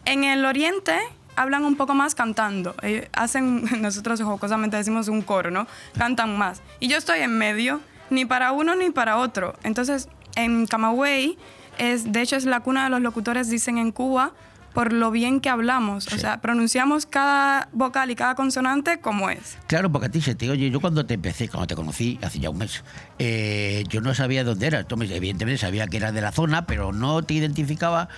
En el oriente hablan un poco más cantando. Ellos hacen, nosotros jocosamente decimos un coro, ¿no? Cantan más. Y yo estoy en medio, ni para uno ni para otro. Entonces, en Camagüey, es, de hecho es la cuna de los locutores, dicen en Cuba, por lo bien que hablamos. O sea, pronunciamos cada vocal y cada consonante como es. Claro, porque a ti se te oye. Yo cuando te empecé, cuando te conocí, hace ya un mes, eh, yo no sabía dónde eras. Tú me- evidentemente sabía que eras de la zona, pero no te identificaba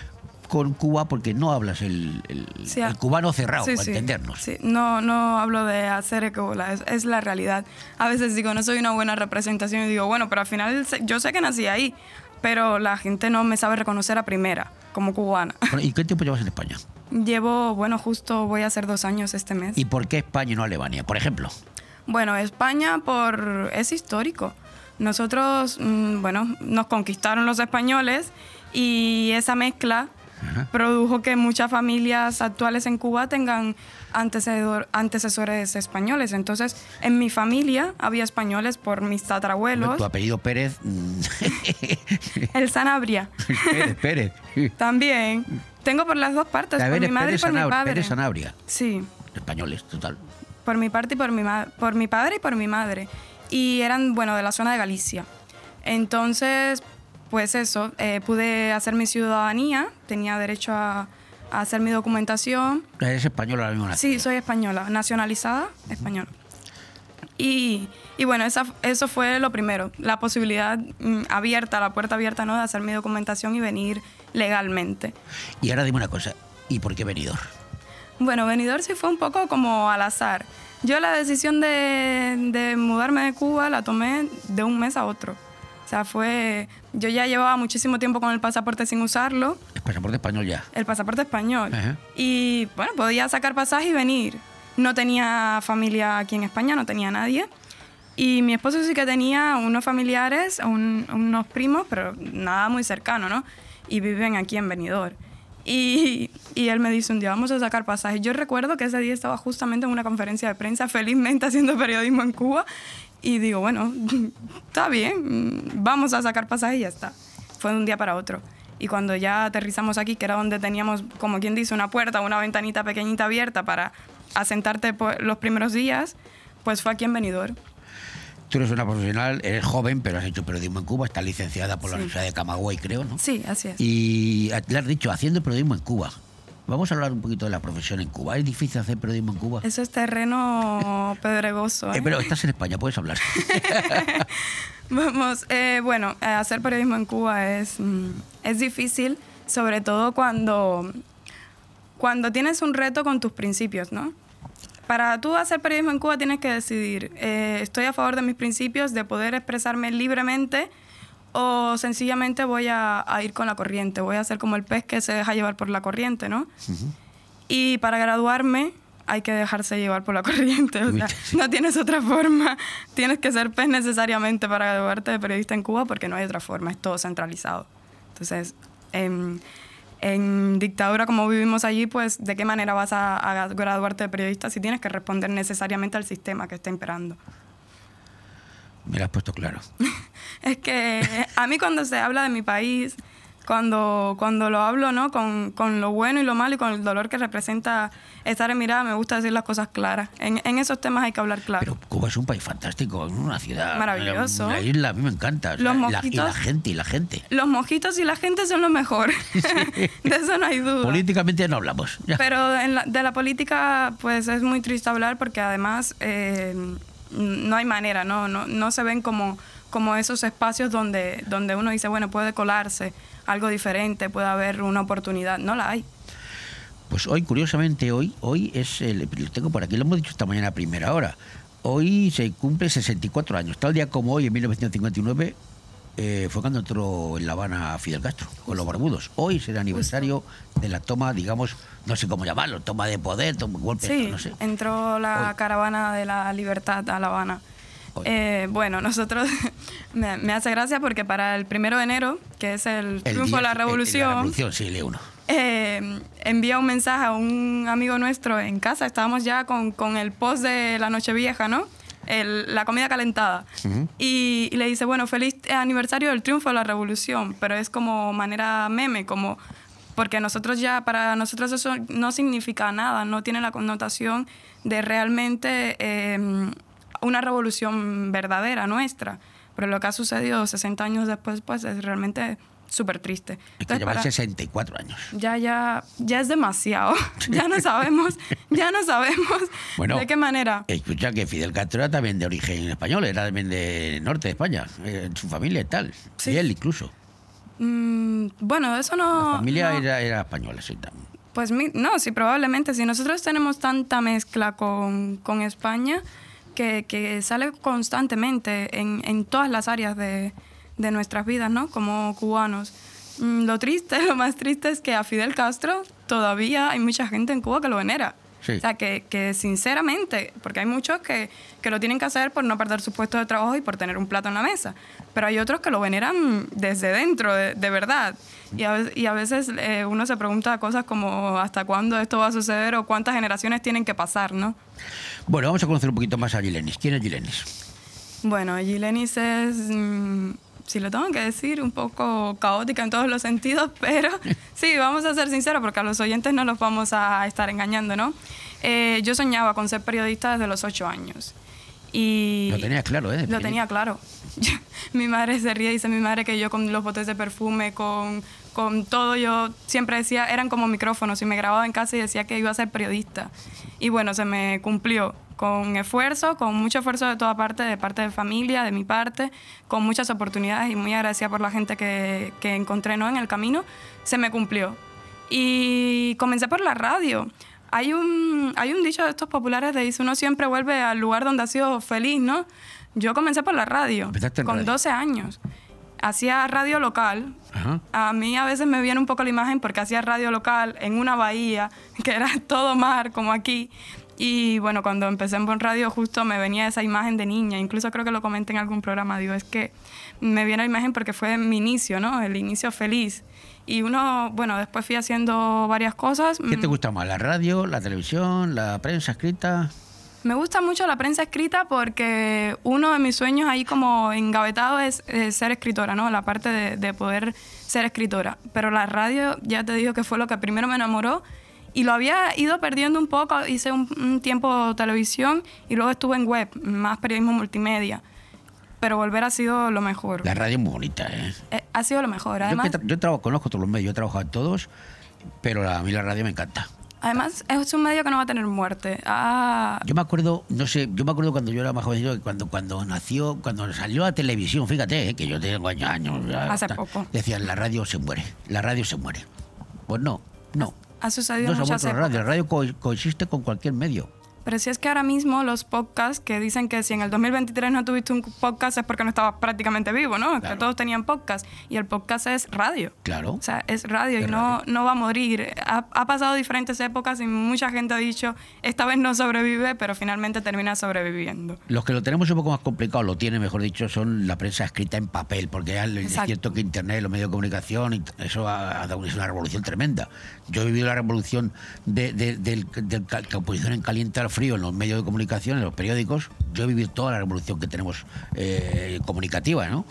con Cuba porque no hablas el, el- Sí, el cubano cerrado, sí, para sí, entendernos. sí. No, no hablo de hacer ecobola, es, es la realidad. A veces digo, no soy una buena representación y digo, bueno, pero al final yo sé que nací ahí, pero la gente no me sabe reconocer a primera, como cubana. ¿Y qué tiempo llevas en España? Llevo, bueno, justo voy a hacer dos años este mes. ¿Y por qué España y no Alemania, por ejemplo? Bueno, España por es histórico. Nosotros, mm, bueno, nos conquistaron los españoles y esa mezcla produjo que muchas familias actuales en Cuba tengan antecesores españoles. Entonces, en mi familia había españoles por mis tatarabuelos. Tu apellido Pérez. mm, El Sanabria. Pérez, Pérez. También. Tengo por las dos partes, por mi madre Pérez y por mi Sanabria, padre. Pérez Sanabria. Sí. Españoles, total. por mi parte y por mi, por mi padre y por mi madre. Y eran, bueno, de la zona de Galicia. Entonces, pues eso, eh, pude hacer mi ciudadanía, tenía derecho a, a hacer mi documentación. Eres española ahora mismo. Sí, soy española, nacionalizada española. Y, y bueno, esa, eso fue lo primero, la posibilidad mm, abierta, la puerta abierta, ¿no? De hacer mi documentación y venir legalmente. Y ahora dime una cosa, ¿y por qué Benidorm? Bueno, venidor sí fue un poco como al azar. Yo la decisión de, de mudarme de Cuba la tomé de un mes a otro. O sea, fue... Yo ya llevaba muchísimo tiempo con el pasaporte sin usarlo, El pasaporte español ya. el pasaporte español. Ajá. Y bueno, podía sacar pasaje y venir. No tenía familia aquí en España, no tenía nadie. Y mi esposo sí que tenía unos familiares, un- unos primos, pero nada muy cercano, ¿no? Y viven aquí en Benidorm. Y, y él me dice un día, vamos a sacar pasajes. Yo recuerdo que ese día estaba justamente en una conferencia de prensa, felizmente haciendo periodismo en Cuba. Y digo, bueno, está bien, vamos a sacar pasajes y ya está. Fue de un día para otro. Y cuando ya aterrizamos aquí, que era donde teníamos, como quien dice, una puerta, una ventanita pequeñita abierta para asentarte los primeros días, pues fue aquí en Benidorm. Tú eres una profesional, eres joven, pero has hecho periodismo en Cuba, estás licenciada por la. Universidad de Camagüey, creo, ¿no? Sí, así es. Y le has dicho, haciendo periodismo en Cuba. Vamos a hablar un poquito de la profesión en Cuba. ¿Es difícil hacer periodismo en Cuba? Eso es terreno pedregoso. Eh, ¿eh? pero estás en España, puedes hablar. Vamos, eh, bueno, hacer periodismo en Cuba es, mm, es difícil, sobre todo cuando, cuando tienes un reto con tus principios, ¿no? Para tú hacer periodismo en Cuba tienes que decidir, eh, estoy a favor de mis principios, de poder expresarme libremente o sencillamente voy a, a ir con la corriente, voy a ser como el pez que se deja llevar por la corriente, ¿no? Y para graduarme hay que dejarse llevar por la corriente. O sea, no tienes otra forma. Tienes que ser pez necesariamente para graduarte de periodista en Cuba porque no hay otra forma. Es todo centralizado. Entonces, en, en dictadura como vivimos allí, pues ¿de qué manera vas a, a graduarte de periodista si tienes que responder necesariamente al sistema que está imperando? Me lo has puesto claro. Es que a mí cuando se habla de mi país, cuando, cuando lo hablo ¿no? con, con lo bueno y lo malo y con el dolor que representa estar en mirada, me gusta decir las cosas claras. En, en esos temas hay que hablar claro. Cuba es un país fantástico, es una ciudad. Maravilloso. Una isla, a mí me encanta. Los la- y la gente, y la gente. Los mojitos y la gente son lo mejor. de eso no hay duda. Políticamente no hablamos. ya. Pero en la- de la política, pues es muy triste hablar porque además eh, no hay manera, ¿no? No, no se ven como, como esos espacios donde, donde uno dice, bueno, puede colarse algo diferente, puede haber una oportunidad. No la hay. Pues hoy, curiosamente, hoy, hoy es el. Lo tengo por aquí, lo hemos dicho esta mañana a primera hora. Hoy se cumple 64 años. Tal día como hoy, en 1959, eh, fue cuando entró en La Habana Fidel Castro, con los barbudos. Hoy será aniversario de la toma, digamos, no sé cómo llamarlo, toma de poder, toma golpe, Sí, no sé. entró la caravana de la libertad a La Habana. Eh, bueno, nosotros me, me hace gracia porque para el primero de enero, que es el El triunfo día- de la revolución, La revolución, sí, lee uno. eh, envía un mensaje a un amigo nuestro en casa. Estábamos ya con, con el post de la Nochevieja, ¿no? El- la comida calentada. Y, y le dice, bueno, feliz aniversario del triunfo de la revolución, pero es como manera meme, como porque nosotros ya, para nosotros eso no significa nada, no tiene la connotación de realmente eh, una revolución verdadera nuestra. Pero lo que ha sucedido 60 años después, pues es realmente súper triste. Es que Entonces, lleva para- 64 años. ya, ya, ya es demasiado. ya no sabemos, ya no sabemos Bueno, de qué manera. Escucha que Fidel Castro era también de origen español, era también de norte de España, eh, su familia y tal. Y él incluso. Mm, bueno, eso no. La familia no- era, era española, sí. también. Pues mi- no, sí, probablemente. Si nosotros tenemos tanta mezcla con, con España que, que sale constantemente en, en todas las áreas de, de nuestras vidas, ¿no? Como cubanos. Mm, Lo triste, lo más triste es que a Fidel Castro todavía hay mucha gente en Cuba que lo venera. Sí. O sea, que, que sinceramente, porque hay muchos que, que lo tienen que hacer por no perder su puesto de trabajo y por tener un plato en la mesa, pero hay otros que lo veneran desde dentro, de, de verdad. Y a, y a veces eh, uno se pregunta cosas como hasta cuándo esto va a suceder o cuántas generaciones tienen que pasar, ¿no? Bueno, vamos a conocer un poquito más a Gilenis. ¿Quién es Gilenis? Bueno, Gilenis es, mm, si lo tengo que decir, un poco caótica en todos los sentidos, pero sí, vamos a ser sinceros porque a los oyentes no los vamos a estar engañando, ¿no? Eh, yo soñaba con ser periodista desde los ocho años Y Lo tenía claro, ¿eh? Lo tenía claro. mi madre se ríe, dice mi madre que yo con los botes de perfume, con, con todo, yo siempre decía, eran como micrófonos y me grababa en casa y decía que iba a ser periodista. Y bueno, se me cumplió con esfuerzo, con mucho esfuerzo de toda parte, de parte de familia, de mi parte, con muchas oportunidades y muy agradecida por la gente que, que encontré ¿no? en el camino, se me cumplió. Y comencé por la radio. Hay un, hay un dicho de estos populares de dice, uno siempre vuelve al lugar donde ha sido feliz, ¿no? Yo comencé por la radio, con radio. 12 años. Hacía radio local. Ajá. A mí a veces me viene un poco la imagen porque hacía radio local en una bahía, que era todo mar, como aquí. Y bueno, cuando empecé en Bon Radio justo me venía esa imagen de niña. Incluso creo que lo comenté en algún programa. Digo, es que me viene la imagen porque fue mi inicio, ¿no? El inicio feliz. Y uno, bueno, después fui haciendo varias cosas. ¿Qué te Mm, gusta más? ¿La radio, la televisión, la prensa escrita? Me gusta mucho la prensa escrita porque uno de mis sueños ahí como engavetado es, ser escritora, ¿no? La parte de, de poder ser escritora. Pero la radio, ya te digo que fue lo que primero me enamoró y lo había ido perdiendo un poco. Hice un, un tiempo televisión y luego estuve en web, más periodismo multimedia. Pero volver ha sido lo mejor. La radio es muy bonita, ¿eh? Eh, ha sido lo mejor. Yo, Además, que tra- yo trabajo, conozco todos los medios, yo he trabajado en todos, pero la- a mí la radio me encanta. Además es un medio que no va a tener muerte. Ah, Yo me acuerdo, no sé, yo me acuerdo cuando yo era más que cuando, cuando nació, cuando salió a televisión, fíjate, eh, que yo tengo años, años ya Hace poco. Decían, la radio se muere, la radio se muere. Pues no, no. ha sucedido No se ha muchas muerto la radio, la radio co- coexiste con cualquier medio. Pero si es que ahora mismo los podcasts que dicen que si en el 2023 no tuviste un podcast es porque no estabas prácticamente vivo, ¿no? Que todos tenían podcast. Y el podcast es radio. Claro. O sea, es radio Es y no, no va a morir. Ha, ha pasado diferentes épocas y mucha gente ha dicho, esta vez no sobrevive, pero finalmente termina sobreviviendo. Los que lo tenemos un poco más complicado, lo tiene, mejor dicho, son la prensa escrita en papel, porque ya es cierto que Internet, los medios de comunicación, eso ha, ha dado es una revolución tremenda. Yo he vivido la revolución de, de- del cal- que oposición en caliente al frío en los medios de comunicación, en los periódicos. Yo he vivido toda la revolución que tenemos eh, comunicativa, ¿no?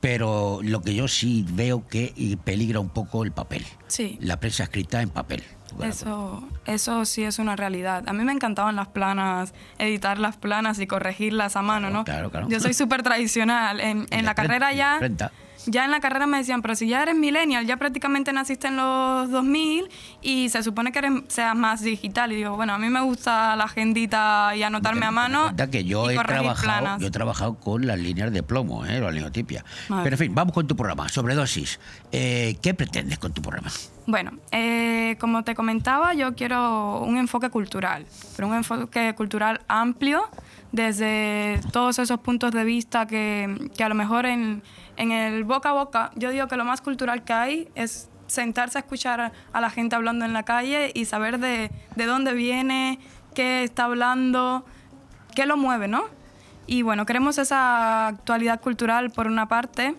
Pero lo que yo sí veo que peligra un poco el papel. Sí. La prensa escrita en papel. Eso, eso sí es una realidad. A mí me encantaban las planas, editar las planas y corregirlas a mano, ¿no? Claro, claro. Yo soy súper tradicional. En, en la carrera ya... Imprenta. Ya en la carrera me decían, pero si ya eres millennial, ya prácticamente naciste en los 2000 y se supone que eres, seas más digital. Y digo, bueno, a mí me gusta la agendita y anotarme a mano cuenta que yo y he trabajado, planas. yo he trabajado con las líneas de plomo, ¿eh? la linotipia. Vale. Pero en fin, vamos con tu programa, sobredosis. Eh, ¿Qué pretendes con tu programa? Bueno, eh, como te comentaba, yo quiero un enfoque cultural, pero un enfoque cultural amplio desde todos esos puntos de vista que, que a lo mejor en, en el boca a boca, yo digo que lo más cultural que hay es sentarse a escuchar a la gente hablando en la calle y saber de, de dónde viene, qué está hablando, qué lo mueve, ¿no? Y bueno, queremos esa actualidad cultural por una parte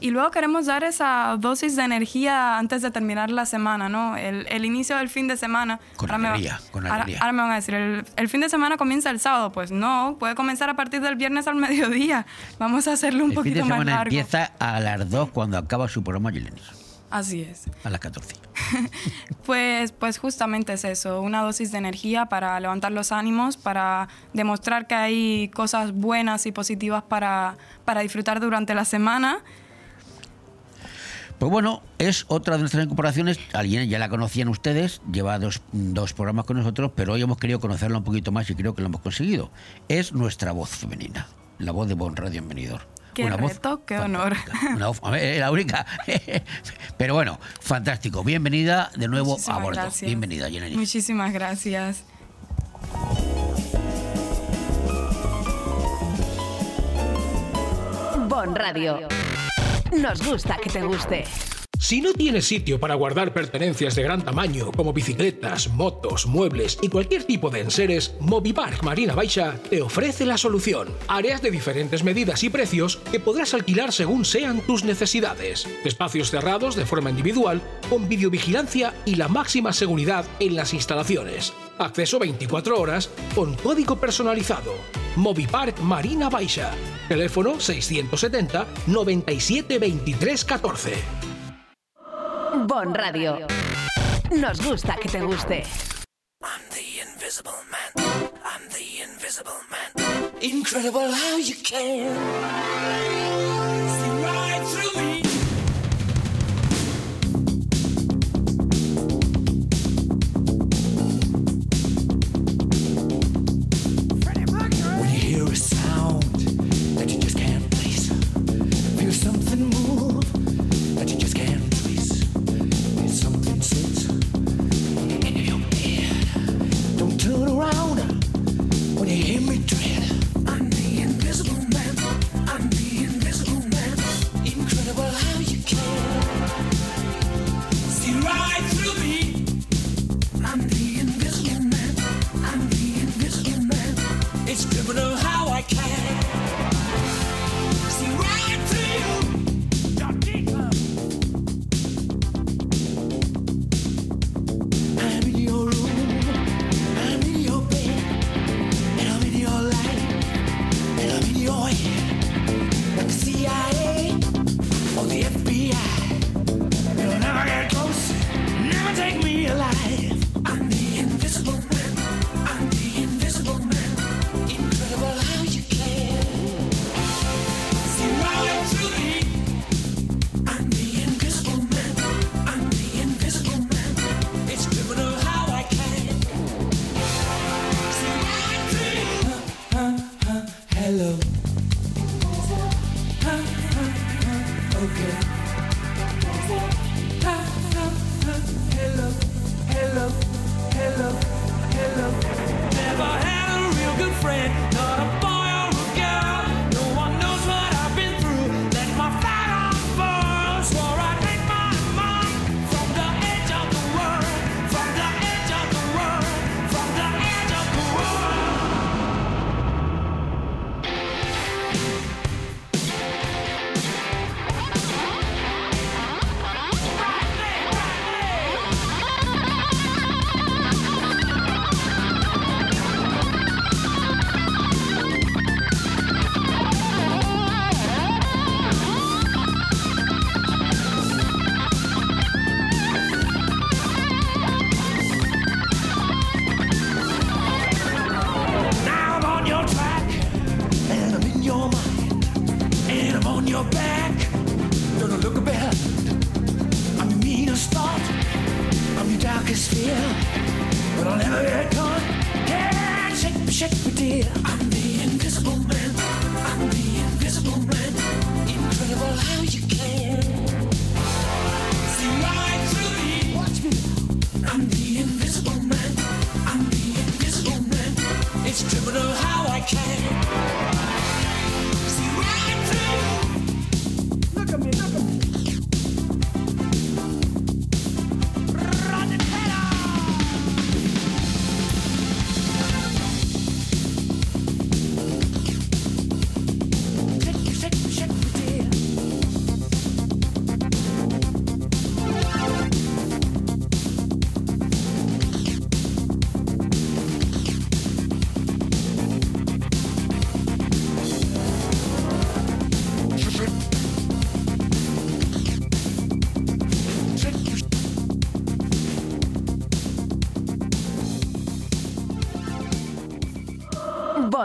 y luego queremos dar esa dosis de energía antes de terminar la semana, ¿no? El, el inicio del fin de semana. Con Ahora me va- alegría, con ahora- alegría. Ahora, me van a decir, ¿el, el fin de semana comienza el sábado? Pues no, puede comenzar a partir del viernes al mediodía. Vamos a hacerlo un El fin poquito de más semana largo. empieza a las 2 cuando acaba su programa Yelenis, Así es. a las 14. Pues, pues justamente es eso, una dosis de energía para levantar los ánimos, para demostrar que hay cosas buenas y positivas para, para disfrutar durante la semana. Pues bueno, es otra de nuestras incorporaciones. Alguien ya la conocían ustedes, lleva dos, dos programas con nosotros, pero hoy hemos querido conocerla un poquito más y creo que lo hemos conseguido. Es nuestra voz femenina, la voz de Bon Radio en Benidorm. Qué Una voz qué honor. Una voz- la única. Pero bueno, fantástico. Bienvenida de nuevo Muchísimas a bordo. gracias. Bienvenida, Jenny. Muchísimas gracias. Bon Radio. Nos gusta que te guste. Si no tienes sitio para guardar pertenencias de gran tamaño como bicicletas, motos, muebles y cualquier tipo de enseres, Movipark Marina Baixa te ofrece la solución. Áreas de diferentes medidas y precios que podrás alquilar según sean tus necesidades. Espacios cerrados de forma individual, con videovigilancia y la máxima seguridad en las instalaciones. Acceso 24 horas con código personalizado. Movipark Marina Baixa. Teléfono 670 97 23 14. Bon Radio. Nos gusta que te guste. I'm the invisible man. I'm the invisible man. Incredible how you can see right through me.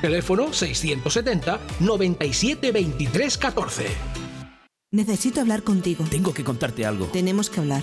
Teléfono 670 97 23 14. Necesito hablar contigo. Tengo que contarte algo. Tenemos que hablar.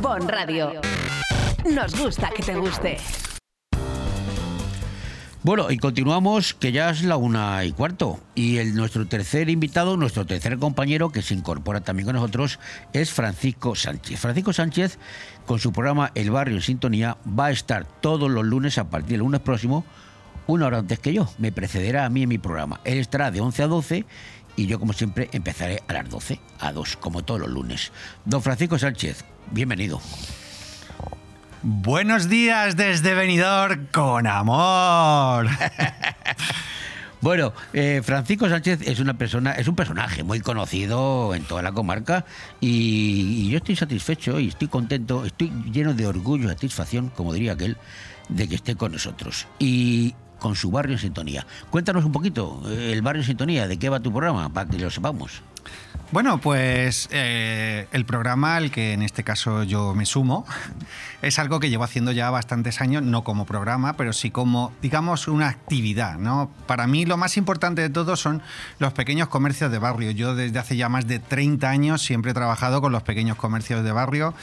Bon Radio. Nos gusta que te guste. Bueno, y continuamos, que ya es la una y cuarto. Y el, nuestro tercer invitado, nuestro tercer compañero, que se incorpora también con nosotros, es Francisco Sánchez. Francisco Sánchez, con su programa El Barrio en Sintonía, va a estar todos los lunes a partir del lunes próximo, una hora antes que yo. Me precederá a mí en mi programa. Él estará de 11 a 12 y yo, como siempre, empezaré a las 12, a 2, como todos los lunes. Don Francisco Sánchez, bienvenido. Buenos días desde Benidorm con amor. Bueno, eh, Francisco Sánchez es una persona, es un personaje muy conocido en toda la comarca y, y yo estoy satisfecho y estoy contento, estoy lleno de orgullo y satisfacción, como diría aquel, de que esté con nosotros y con su barrio en sintonía. Cuéntanos un poquito, eh, el barrio en sintonía, de qué va tu programa, para que lo sepamos. Bueno, pues eh, el programa al que en este caso yo me sumo es algo que llevo haciendo ya bastantes años, no como programa, pero sí como, digamos, una actividad. ¿no? Para mí lo más importante de todo son los pequeños comercios de barrio. Yo desde hace ya más de 30 años siempre he trabajado con los pequeños comercios de barrio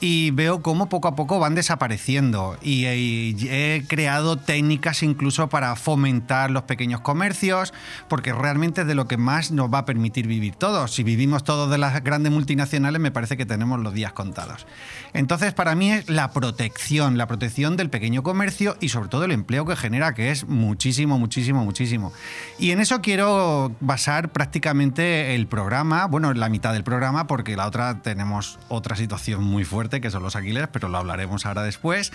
y veo cómo poco a poco van desapareciendo. Y, he creado técnicas incluso para fomentar los pequeños comercios, porque realmente es de lo que más nos va a permitir vivir todos. Si vivimos todos de las grandes multinacionales, me parece que tenemos los días contados. Entonces, para mí es la protección, la protección del pequeño comercio y sobre todo el empleo que genera, que es muchísimo, muchísimo, muchísimo. Y en eso quiero basar prácticamente el programa, bueno, la mitad del programa, porque la otra tenemos otra situación muy fuerte, que son los alquileres, pero lo hablaremos ahora después.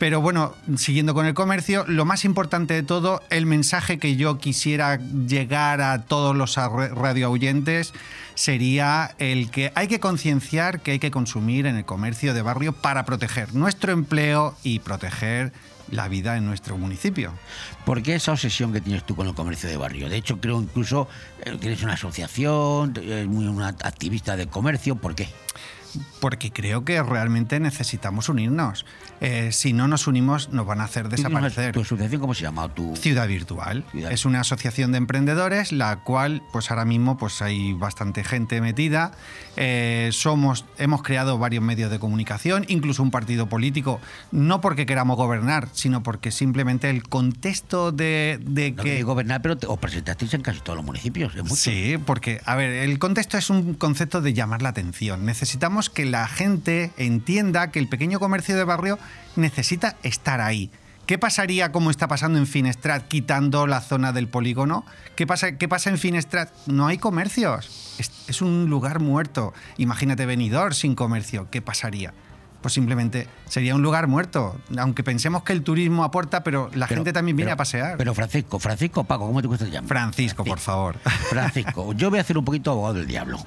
Pero bueno, siguiendo con el comercio, lo más importante de todo, el mensaje que yo quisiera llegar a todos los radio oyentes sería el que hay que concienciar que hay que consumir en el comercio de barrio para proteger nuestro empleo y proteger la vida en nuestro municipio. ¿Por qué esa obsesión que tienes tú con el comercio de barrio? De hecho, creo incluso eh, tienes una asociación, eres muy una activista de comercio. ¿Por qué? Porque creo que realmente necesitamos unirnos. Eh, si no nos unimos, nos van a hacer desaparecer. ¿Tu asociación cómo se llama? ¿Tu... Ciudad Virtual. Ciudad. Es una asociación de emprendedores, la cual, pues ahora mismo, pues hay bastante gente metida. Eh, somos, hemos creado varios medios de comunicación, incluso un partido político, no porque queramos gobernar, sino porque simplemente el contexto de, de No que. gobernar, pero te- os presentasteis en casi todos los municipios. Es mucho. Sí, porque, a ver, el contexto es un concepto de llamar la atención. Necesitamos que la gente entienda que el pequeño comercio de barrio necesita estar ahí. ¿Qué pasaría como está pasando en Finestrat quitando la zona del polígono? ¿Qué pasa, qué pasa en Finestrat? No hay comercios. Es, es un lugar muerto. Imagínate Benidorm sin comercio. ¿Qué pasaría? Pues simplemente sería un lugar muerto. Aunque pensemos que el turismo aporta, pero la Pero- gente también viene pero- a pasear. Pero Francisco, Francisco, Paco, ¿cómo te gusta llamar? Francisco, por favor. Francisco, yo voy a hacer un poquito abogado del diablo.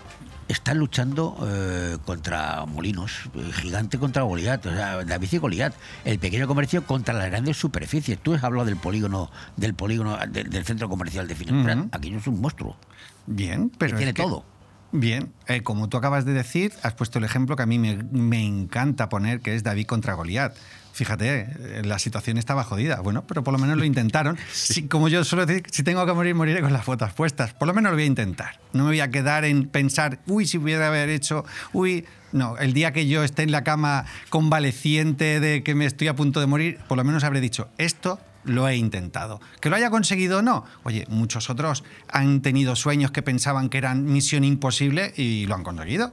Están luchando eh, contra molinos, eh, gigante contra Goliat, o sea, David y Goliat, el pequeño comercio contra las grandes superficies. Tú has hablado del polígono, del polígono de- del centro comercial de Finestrat. Ujú. Aquello es un monstruo. Bien, pero Que tiene es que- todo. Bien, eh, como tú acabas de decir, has puesto el ejemplo que a mí me, me encanta poner, que es David contra Goliat. Fíjate, eh, la situación estaba jodida. Bueno, pero por lo menos lo intentaron. Si, como yo suelo decir, si tengo que morir, moriré con las fotos puestas. Por lo menos lo voy a intentar. No me voy a quedar en pensar, uy, si hubiera haber hecho, uy. No, el día que yo esté en la cama convaleciente de que me estoy a punto de morir, por lo menos habré dicho, esto lo he intentado. Que lo haya conseguido o no. Oye, muchos otros han tenido sueños que pensaban que eran misión imposible y lo han conseguido.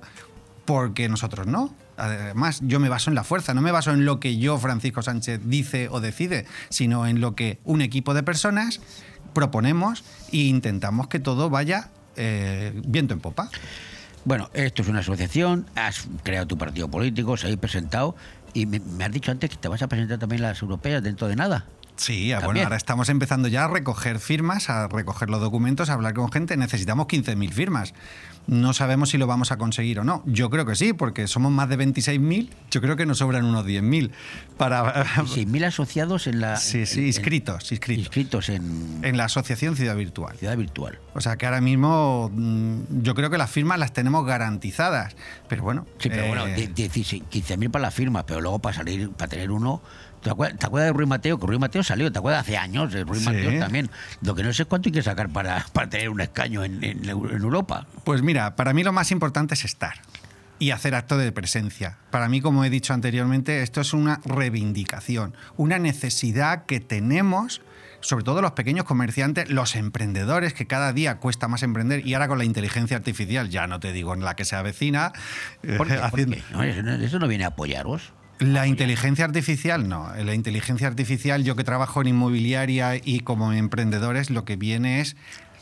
Porque nosotros no. Además, yo me baso en la fuerza, no me baso en lo que yo, Francisco Sánchez, dice o decide, sino en lo que un equipo de personas proponemos e intentamos que todo vaya eh, viento en popa. Bueno, esto es una asociación, has creado tu partido político, os habéis presentado y me, me has dicho antes que te vas a presentar también las europeas dentro de nada. Sí, ah, bueno, ahora estamos empezando ya a recoger firmas, a recoger los documentos, a hablar con gente. Necesitamos 15.000 firmas. No sabemos si lo vamos a conseguir o no. Yo creo que sí, porque somos más de 26.000. Yo creo que nos sobran unos 10.000 para 6.000 asociados en la. Sí, sí, inscritos, inscritos. Inscritos en. En la asociación Ciudad Virtual. Ciudad Virtual. O sea que ahora mismo mm, yo creo que las firmas las tenemos garantizadas. Pero bueno. Sí, pero eh, bueno, die- 16 15.000 para la firma, pero luego para salir, para tener uno. ¿Te acuerdas, te acuerdas de Ruiz Mateo? Que Ruiz Mateo salió, ¿te acuerdas? Hace años, de Ruiz Sí. Mateo también. Lo que no sé es cuánto hay que sacar para, para tener un escaño en, en Eu- en Europa. Pues mira, para mí lo más importante es estar y hacer acto de presencia. Para mí, como he dicho anteriormente, esto es una reivindicación, una necesidad que tenemos, sobre todo los pequeños comerciantes, los emprendedores, que cada día cuesta más emprender, y ahora con la inteligencia artificial, ya no te digo en la que se avecina, ¿Por qué? ¿Por haciendo- qué? No, eso, no, eso no viene a apoyaros. La inteligencia artificial no. La inteligencia artificial, yo que trabajo en inmobiliaria y como emprendedores, lo que viene es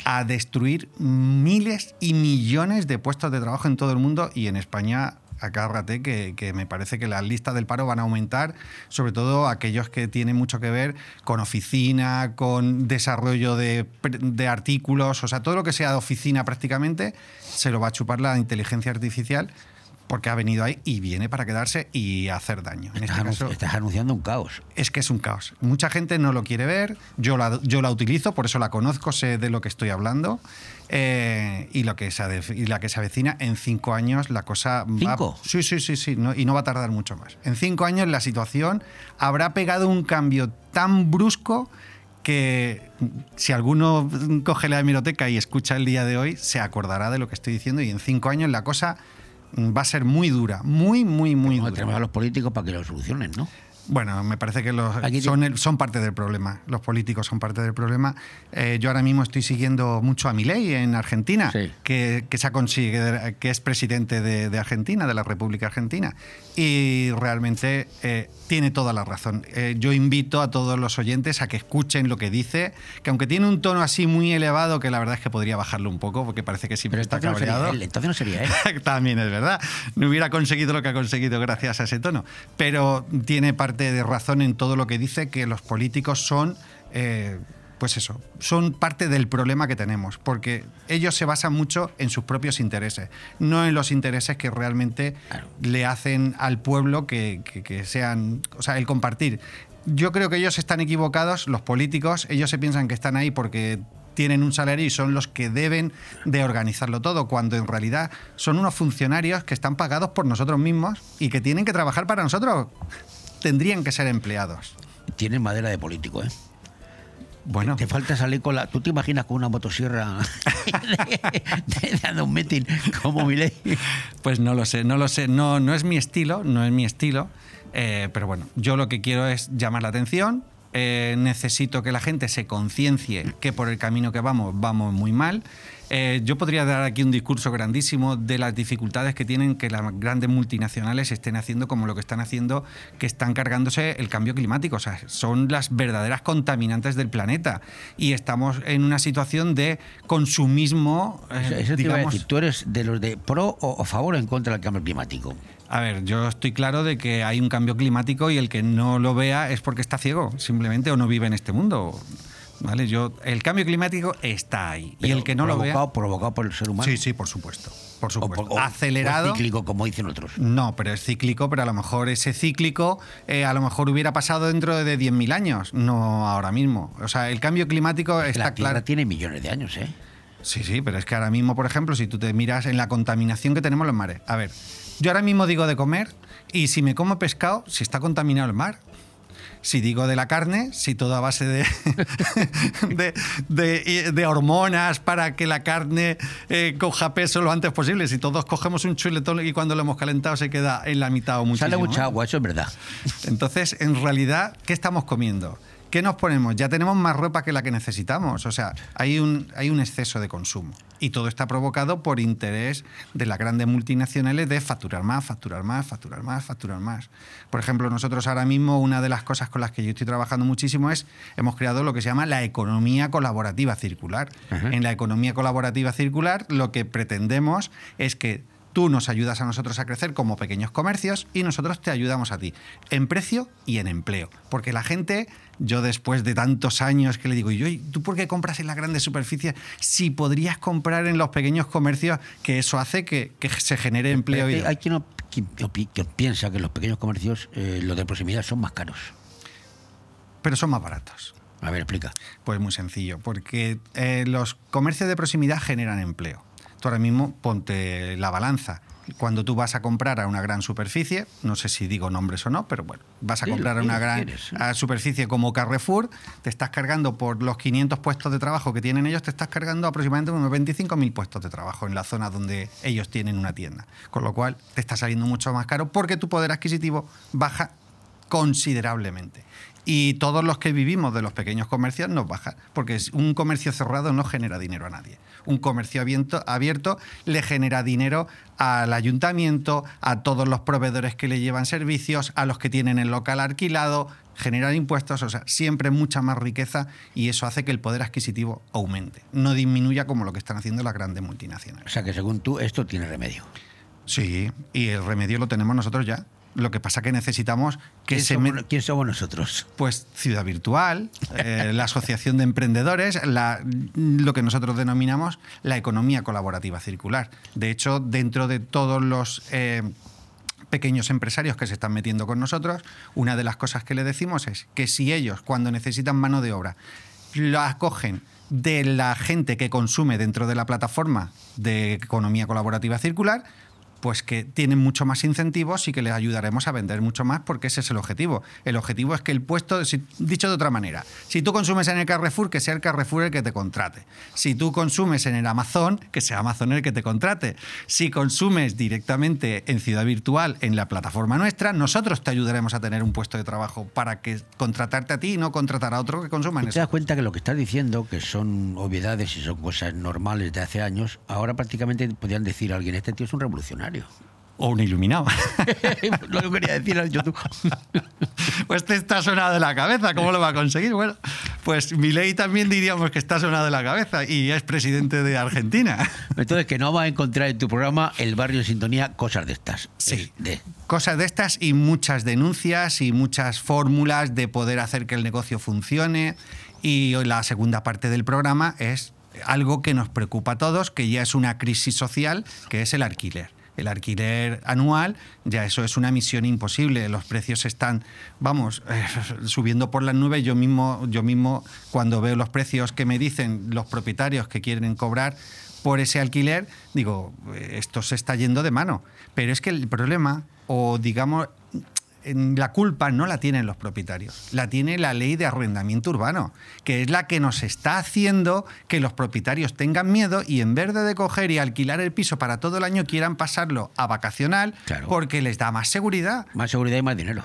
a destruir miles y millones de puestos de trabajo en todo el mundo y en España. Acárrate que, que me parece que las listas del paro van a aumentar, sobre todo aquellos que tienen mucho que ver con oficina, con desarrollo de, de artículos, o sea, todo lo que sea de oficina prácticamente se lo va a chupar la inteligencia artificial porque ha venido ahí y viene para quedarse y hacer daño. En Estás, este caso, estás anunciando un caos. es que es un caos. Mucha gente no lo quiere ver, yo la, yo la utilizo, por eso la conozco, sé de lo que estoy hablando. eh, y, lo que se, y la que se avecina en cinco años, la cosa va. ¿Cinco? Sí, sí, sí, sí, no- y no va a tardar mucho más. En cinco años la situación habrá pegado un cambio tan brusco que si alguno coge la hemeroteca y escucha el día de hoy, se acordará de lo que estoy diciendo y en cinco años la cosa va a ser muy dura, muy, muy, muy dura. tenemos a los políticos para que lo solucionen, ¿no? Bueno, me parece que los, son, el- son parte del problema. Los políticos son parte del problema. Eh, yo ahora mismo estoy siguiendo mucho a Milei en Argentina, que, que, se ha consigue- que es presidente de, de Argentina, de la República Argentina. Y realmente eh, tiene toda la razón. Eh, yo invito a todos los oyentes a que escuchen lo que dice, que aunque tiene un tono así muy elevado, que la verdad es que podría bajarlo un poco, porque parece que siempre está entonces no sería cabreado. él, entonces no sería él. También es verdad. No hubiera conseguido lo que ha conseguido gracias a ese tono. Pero tiene parte de razón en todo lo que dice, que los políticos son, eh, pues eso, son parte del problema que tenemos, porque ellos se basan mucho en sus propios intereses, no en los intereses que realmente le hacen al pueblo que, que- que sean, o sea, el compartir. Yo creo que ellos están equivocados, los políticos, ellos se piensan que están ahí porque tienen un salario y son los que deben de organizarlo todo, cuando en realidad son unos funcionarios que están pagados por nosotros mismos y que tienen que trabajar para nosotros. Tendrían que ser empleados. Tienen madera de político, ¿eh? Bueno. Te falta salir con la. ¿Tú te imaginas con una motosierra dando un meeting como mi ley? Pues no lo sé, no lo sé. No, no es mi estilo, no es mi estilo. Eh, pero bueno, yo lo que quiero es llamar la atención. Eh, necesito que la gente se conciencie que por el camino que vamos, vamos muy mal. Eh, yo podría dar aquí un discurso grandísimo de las dificultades que tienen que las grandes multinacionales estén haciendo como lo que están haciendo, que están cargándose el cambio climático. O sea, son las verdaderas contaminantes del planeta. Y estamos en una situación de consumismo. eh, Eso- eso te iba a digamos, decir, ¿tú eres de los de pro o, o favor o en contra del cambio climático? A ver, yo estoy claro de que hay un cambio climático y el que no lo vea es porque está ciego, simplemente, o no vive en este mundo. ¿Vale? Yo, el cambio climático está ahí. y Pero el que no lo vea. provocado, por el ser humano. Sí, sí, por supuesto. Por supuesto. o- Acelerado. o es cíclico, como dicen otros. No, pero es cíclico, pero a lo mejor ese cíclico eh, a lo mejor hubiera pasado dentro de 10.000 años, no ahora mismo. O sea, el cambio climático Es que está la Tierra claro. tiene millones de años, ¿eh? Sí, sí, pero es que ahora mismo, por ejemplo, si tú te miras en la contaminación que tenemos en los mares. A ver, yo ahora mismo digo de comer y si me como pescado, si está contaminado el mar. Si digo de la carne, si todo a base de, de, de- de hormonas para que la carne eh, coja peso lo antes posible. Si todos cogemos un chuletón y cuando lo hemos calentado se queda en la mitad o muchísimo. Sale mucha agua, eso es verdad. Entonces, en realidad, ¿qué estamos comiendo? ¿Qué nos ponemos? Ya tenemos más ropa que la que necesitamos. O sea, hay un, hay un exceso de consumo. Y todo está provocado por interés de las grandes multinacionales de facturar más, facturar más, facturar más, facturar más. Por ejemplo, nosotros ahora mismo una de las cosas con las que yo estoy trabajando muchísimo es, hemos creado lo que se llama la economía colaborativa circular. En la economía colaborativa circular lo que pretendemos es que Tú nos ayudas a nosotros a crecer como pequeños comercios y nosotros te ayudamos a ti en precio y en empleo. Porque la gente, yo después de tantos años que le digo, yo, ¿tú por qué compras en las grandes superficies si podrías comprar en los pequeños comercios que eso hace que, que se genere empleo? Hay, hay quien, piensa que los pequeños comercios, eh, los de proximidad, son más caros. Pero son más baratos. A ver, explica. Pues muy sencillo, porque eh, los comercios de proximidad generan empleo. Tú ahora mismo ponte la balanza. Cuando tú vas a comprar a una gran superficie, no sé si digo nombres o no, pero bueno, vas a Dilo, comprar a una gran a superficie como Carrefour, te estás cargando por los 500 puestos de trabajo que tienen ellos, te estás cargando aproximadamente unos 25.000 puestos de trabajo en la zona donde ellos tienen una tienda. Con lo cual, te está saliendo mucho más caro porque tu poder adquisitivo baja considerablemente. Y todos los que vivimos de los pequeños comercios nos baja, porque un comercio cerrado no genera dinero a nadie. Un comercio abierto, abierto le genera dinero al ayuntamiento, a todos los proveedores que le llevan servicios, a los que tienen el local alquilado, generar impuestos, o sea, siempre mucha más riqueza y eso hace que el poder adquisitivo aumente, no disminuya como lo que están haciendo las grandes multinacionales. O sea que según tú, esto tiene remedio. Sí, y el remedio lo tenemos nosotros ya. Lo que pasa que necesitamos que ¿Quién se somos, met- quién somos nosotros? pues Ciudad Virtual, eh, la Asociación de Emprendedores, la- lo que nosotros denominamos la economía colaborativa circular. De hecho, dentro de todos los eh, pequeños empresarios que se están metiendo con nosotros, una de las cosas que le decimos es que si ellos, cuando necesitan mano de obra, la acogen de la gente que consume dentro de la plataforma de economía colaborativa circular, pues que tienen mucho más incentivos y que les ayudaremos a vender mucho más porque ese es el objetivo. El objetivo es que el puesto, si- dicho de otra manera, si tú consumes en el Carrefour, que sea el Carrefour el que te contrate. Si tú consumes en el Amazon, que sea Amazon el que te contrate. Si consumes directamente en Ciudad Virtual, en la plataforma nuestra, nosotros te ayudaremos a tener un puesto de trabajo para que contratarte a ti y no contratar a otro que consuma en ¿Te eso. das cuenta que lo que estás diciendo, que son obviedades y son cosas normales de hace años, ahora prácticamente podrían decir a alguien, este tío es un revolucionario? O un iluminado. lo que quería decir al YouTube. Pues te está sonado de la cabeza, ¿cómo lo va a conseguir? Bueno, pues Milei también diríamos que está sonado de la cabeza y es presidente de Argentina. Entonces, que no vas a encontrar en tu programa El Barrio en Sintonía cosas de estas. Sí. De- Cosas de estas y muchas denuncias y muchas fórmulas de poder hacer que el negocio funcione. Y hoy la segunda parte del programa es algo que nos preocupa a todos, que ya es una crisis social, que es el alquiler. El alquiler anual, ya eso es una misión imposible. Los precios están, vamos, eh, subiendo por las nubes. Yo mismo, yo mismo, cuando veo los precios que me dicen los propietarios que quieren cobrar por ese alquiler, digo, eh, esto se está yendo de mano. Pero es que el problema, o digamos, la culpa no la tienen los propietarios, la tiene la ley de arrendamiento urbano, que es la que nos está haciendo que los propietarios tengan miedo y en vez de coger y alquilar el piso para todo el año quieran pasarlo a vacacional porque les da más seguridad. Más seguridad y más dinero.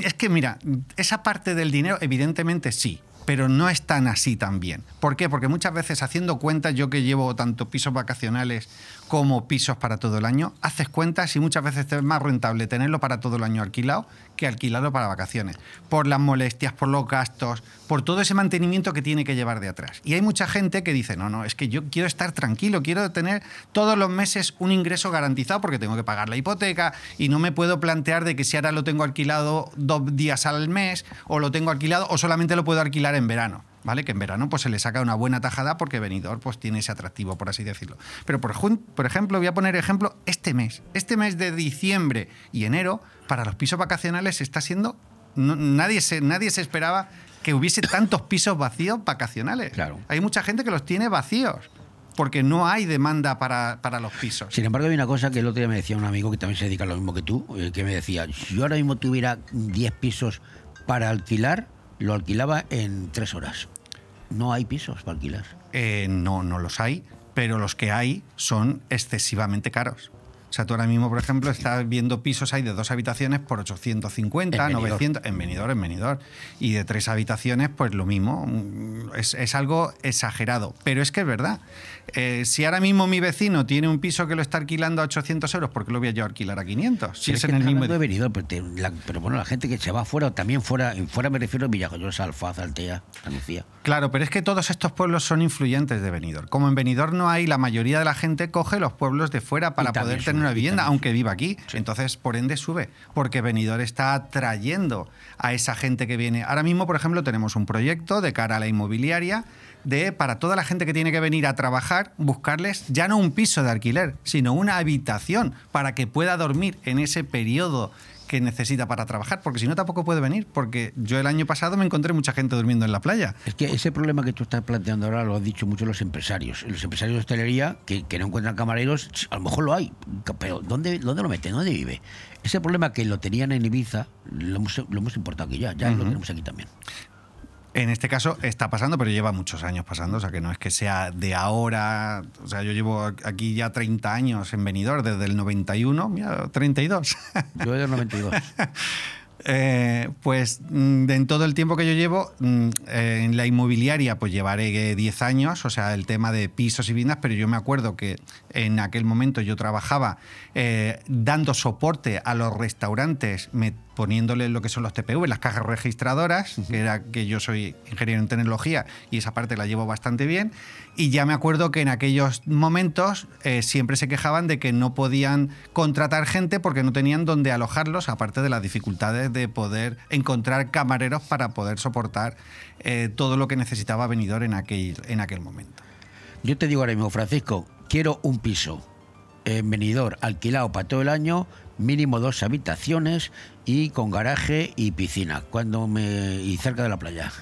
Es que mira, esa parte del dinero evidentemente sí, pero no es tan así también. ¿Por qué? Porque muchas veces haciendo cuentas, yo que llevo tanto pisos vacacionales como pisos para todo el año, haces cuentas y muchas veces es más rentable tenerlo para todo el año alquilado que alquilarlo para vacaciones. Por las molestias, por los gastos, por todo ese mantenimiento que tiene que llevar de atrás. Y hay mucha gente que dice, no, no, es que yo quiero estar tranquilo, quiero tener todos los meses un ingreso garantizado porque tengo que pagar la hipoteca y no me puedo plantear de que si ahora lo tengo alquilado dos días al mes o lo tengo alquilado o solamente lo puedo alquilar en verano. ¿Vale? Que en verano pues, se le saca una buena tajada porque Benidorm pues, tiene ese atractivo, por así decirlo. Pero, por, por ejemplo, voy a poner ejemplo este mes. Este mes de diciembre y enero, para los pisos vacacionales está siendo... no- nadie, se, nadie se esperaba que hubiese tantos pisos vacíos vacacionales. Claro. Hay mucha gente que los tiene vacíos porque no hay demanda para, para los pisos. Sin embargo, hay una cosa que el otro día me decía un amigo que también se dedica a lo mismo que tú, eh, que me decía, si yo ahora mismo tuviera 10 pisos para alquilar, lo alquilaba en tres horas. No hay pisos para alquilar. Eh, no, no los hay, pero los que hay son excesivamente caros. O sea, tú ahora mismo, por ejemplo, estás viendo pisos hay de dos habitaciones por 850, En Benidorm. 900, en venidor, en venidor. Y de tres habitaciones, pues lo mismo. Mm, Es, es algo exagerado. Pero es que es verdad. Eh, si ahora mismo mi vecino tiene un piso que lo está alquilando a 800 euros, ¿por qué lo voy a yo a alquilar a 500? Si Pero es en el mismo de Benidorm, pero, te- la- pero bueno, la gente que se va fuera, también fuera, fuera me refiero a Villajoyosa, Alfaz, Altea, Andalucía. Claro, pero es que todos estos pueblos son influyentes de Benidorm. Como en Benidorm no hay, la mayoría de la gente coge los pueblos de fuera para poder tener una vivienda, aunque viva aquí. Entonces, por ende, sube. Porque Benidorm está atrayendo a esa gente que viene. Ahora mismo, por ejemplo, tenemos un proyecto de cara a la inmobiliaria de para toda la gente que tiene que venir a trabajar, buscarles ya no un piso de alquiler, sino una habitación para que pueda dormir en ese periodo que necesita para trabajar, porque si no tampoco puede venir, porque yo el año pasado me encontré mucha gente durmiendo en la playa. Es que ese problema que tú estás planteando ahora lo han dicho mucho los empresarios. Los empresarios de hostelería que, que no encuentran camareros, a lo mejor lo hay, pero ¿dónde, dónde lo meten? ¿Dónde vive? Ese problema que lo tenían en Ibiza, lo hemos, lo hemos importado aquí ya, ya lo tenemos aquí también. En este caso está pasando, pero lleva muchos años pasando, o sea que no es que sea de ahora, o sea, yo llevo aquí ya 30 años en Benidorm, desde el 91, mira, 32. Yo del 92. Eh, pues mm, en todo el tiempo que yo llevo mm, eh, en la inmobiliaria, pues llevaré eh, 10 años, o sea, el tema de pisos y viviendas, pero yo me acuerdo que en aquel momento yo trabajaba eh, dando soporte a los restaurantes, me- poniéndole lo que son los TPV, las cajas registradoras, que era que yo soy ingeniero en tecnología y esa parte la llevo bastante bien. Y ya me acuerdo que en aquellos momentos eh, siempre se quejaban de que no podían contratar gente porque no tenían dónde alojarlos, aparte de las dificultades de poder encontrar camareros para poder soportar eh, todo lo que necesitaba Benidorm en aquel, en aquel momento. Yo te digo ahora mismo, Francisco, quiero un piso en Benidorm alquilado para todo el año, mínimo dos habitaciones y con garaje y piscina, cuando me y cerca de la playa.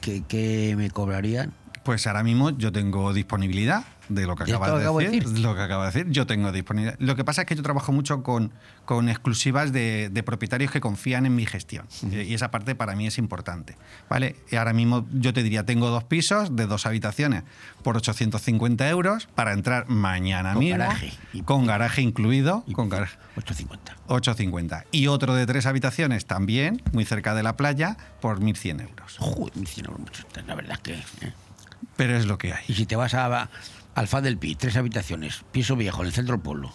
¿Qué, qué me cobrarían? Pues ahora mismo yo tengo disponibilidad de lo que ¿De esto acabas de acabo de decir? Lo que acabo de decir, yo tengo disponibilidad. Lo que pasa es que yo trabajo mucho con, con exclusivas de, de propietarios que confían en mi gestión. Y esa parte para mí es importante. ¿vale? Y ahora mismo yo te diría, tengo dos pisos de dos habitaciones por 850 euros para entrar mañana Con mismo. garaje. Con garaje incluido. con garaje. 850. 850. Y otro de tres habitaciones también, muy cerca de la playa, por 1.100 euros. Joder, 1.100 euros, la verdad es que... ¿eh? Pero es lo que hay. Y si te vas a Alfa del Pi, tres habitaciones, piso viejo, en el centro del pueblo.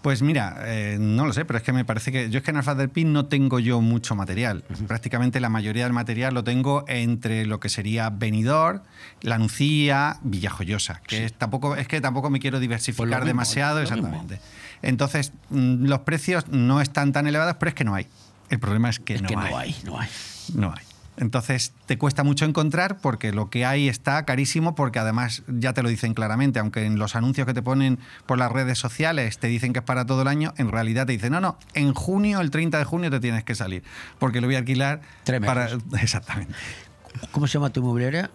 Pues mira, eh, no lo sé, pero es que me parece que yo es que en Alfa del Pi no tengo yo mucho material. Prácticamente la mayoría del material lo tengo entre lo que sería Benidorm, La Nucía, Villajoyosa, que es, tampoco es que tampoco me quiero diversificar Pues mismo, demasiado, exactamente. Entonces, mm, los precios no están tan elevados, pero es que no hay. El problema es que, Es no, que hay. no hay, no hay. No hay. Entonces te cuesta mucho encontrar porque lo que hay está carísimo porque además ya te lo dicen claramente, aunque en los anuncios que te ponen por las redes sociales te dicen que es para todo el año, en realidad te dicen, no, no, en junio, el 30 de junio te tienes que salir porque lo voy a alquilar Tres para... Exactamente. ¿Cómo se llama tu inmobiliaria?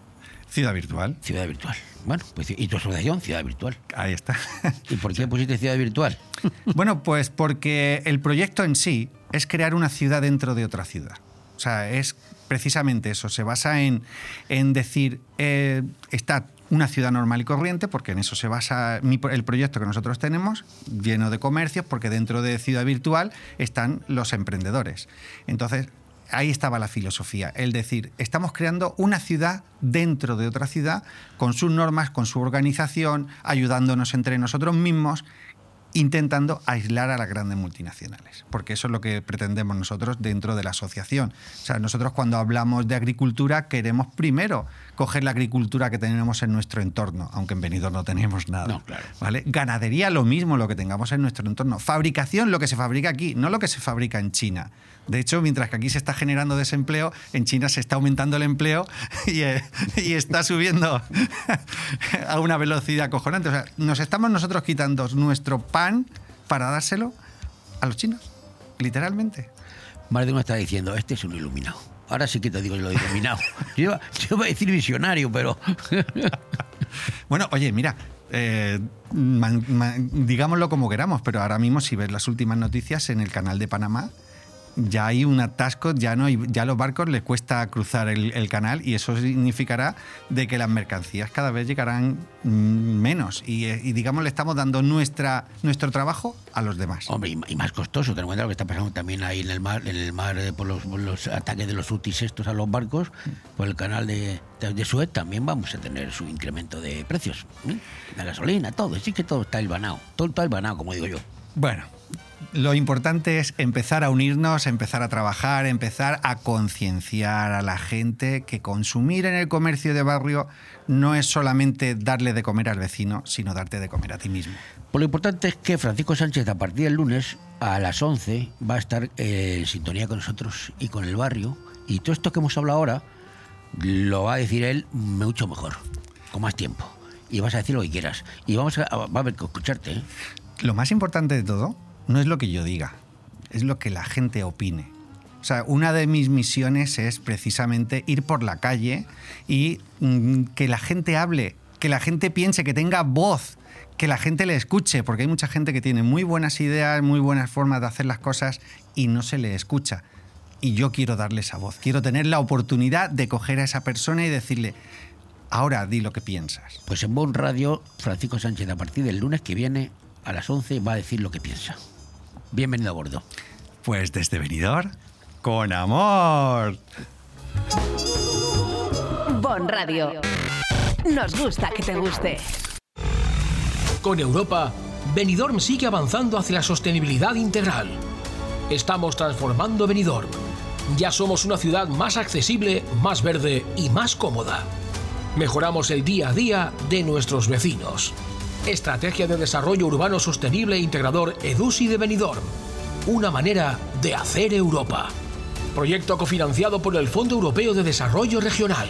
Ciudad virtual. Ciudad Virtual. Bueno, pues y tu asociación, Ciudad Virtual. Ahí está. ¿Y por qué pusiste Ciudad Virtual? Bueno, pues porque el proyecto en sí es crear una ciudad dentro de otra ciudad. O sea, es precisamente eso. Se basa en, en decir, eh, está una ciudad normal y corriente, porque en eso se basa mi- el proyecto que nosotros tenemos, lleno de comercios, porque dentro de Ciudad Virtual están los emprendedores. Entonces, ahí estaba la filosofía, el decir, estamos creando una ciudad dentro de otra ciudad, con sus normas, con su organización, ayudándonos entre nosotros mismos intentando aislar a las grandes multinacionales, porque eso es lo que pretendemos nosotros dentro de la asociación. O sea, nosotros cuando hablamos de agricultura queremos primero coger la agricultura que tenemos en nuestro entorno, aunque en Benidorm no tenemos nada. ¿vale? Ganadería lo mismo, lo que tengamos en nuestro entorno. Fabricación, lo que se fabrica aquí, no lo que se fabrica en China. De hecho, mientras que aquí se está generando desempleo, en China se está aumentando el empleo y, eh, y está subiendo a una velocidad acojonante. O sea, nos estamos nosotros quitando nuestro pan para dárselo a los chinos, literalmente. Más de uno está diciendo, este es un iluminado. Ahora sí que te digo lo de iluminado. yo, iba, yo iba a decir visionario, pero... Bueno, oye, mira, eh, man- man- digámoslo como queramos, pero ahora mismo si ves las últimas noticias en el canal de Panamá, ya hay un atasco, ya no hay, ya a los barcos les cuesta cruzar el, el canal y eso significará de que las mercancías cada vez llegarán mm, menos y, eh, y, digamos le estamos dando nuestra, nuestro trabajo a los demás. Hombre, y, más costoso, ten en cuenta lo que está pasando también ahí en el mar, en el mar eh, por, los, por los ataques de los UTIs estos a los barcos, por el canal de, de, Suez también vamos a tener su incremento de precios, ¿eh? la gasolina, todo, sí que todo está hilvanado, todo está hilvanado, como digo yo. Bueno, lo importante es empezar a unirnos, empezar a trabajar, empezar a concienciar a la gente que consumir en el comercio de barrio no es solamente darle de comer al vecino, sino darte de comer a ti mismo. Pues lo importante es que Francisco Sánchez a partir del lunes a las 11 va a estar eh, en sintonía con nosotros y con el barrio y todo esto que hemos hablado ahora lo va a decir él mucho mejor, con más tiempo. Y vas a decir lo que quieras. Y vamos a, va a haber que escucharte. ¿eh? Lo más importante de todo no es lo que yo diga, es lo que la gente opine. O sea, una de mis misiones es precisamente ir por la calle y mm, que la gente hable, que la gente piense, que tenga voz, que la gente le escuche, porque hay mucha gente que tiene muy buenas ideas, muy buenas formas de hacer las cosas y no se le escucha. Y yo quiero darle esa voz, quiero tener la oportunidad de coger a esa persona y decirle, ahora di lo que piensas. Pues en Bon Radio, Francisco Sánchez, a partir del lunes que viene, a las 11, va a decir lo que piensa. Bienvenido a bordo. Pues desde venidor, con amor. Bon Radio. Nos gusta que te guste. Con Europa, Benidorm sigue avanzando hacia la sostenibilidad integral. Estamos transformando Benidorm. Ya somos una ciudad más accesible, más verde y más cómoda. Mejoramos el día a día de nuestros vecinos. Estrategia de Desarrollo Urbano Sostenible e Integrador EDUSI de Benidorm. Una manera de hacer Europa. Proyecto cofinanciado por el Fondo Europeo de Desarrollo Regional.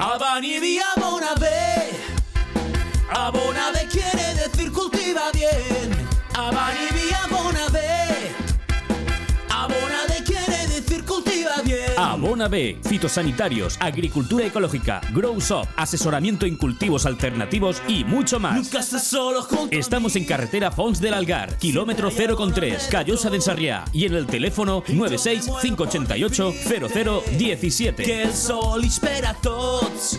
Abani via Bonave. Abonade quiere decir cultiva bien. B, fitosanitarios, agricultura ecológica, Grow Shop, asesoramiento en cultivos alternativos y mucho más. Nunca estás solo Estamos en carretera Fons del Algar, kilómetro 0,3, Callosa de Ensarriá y en el teléfono 96 588 0017. Que el sol espera a tots.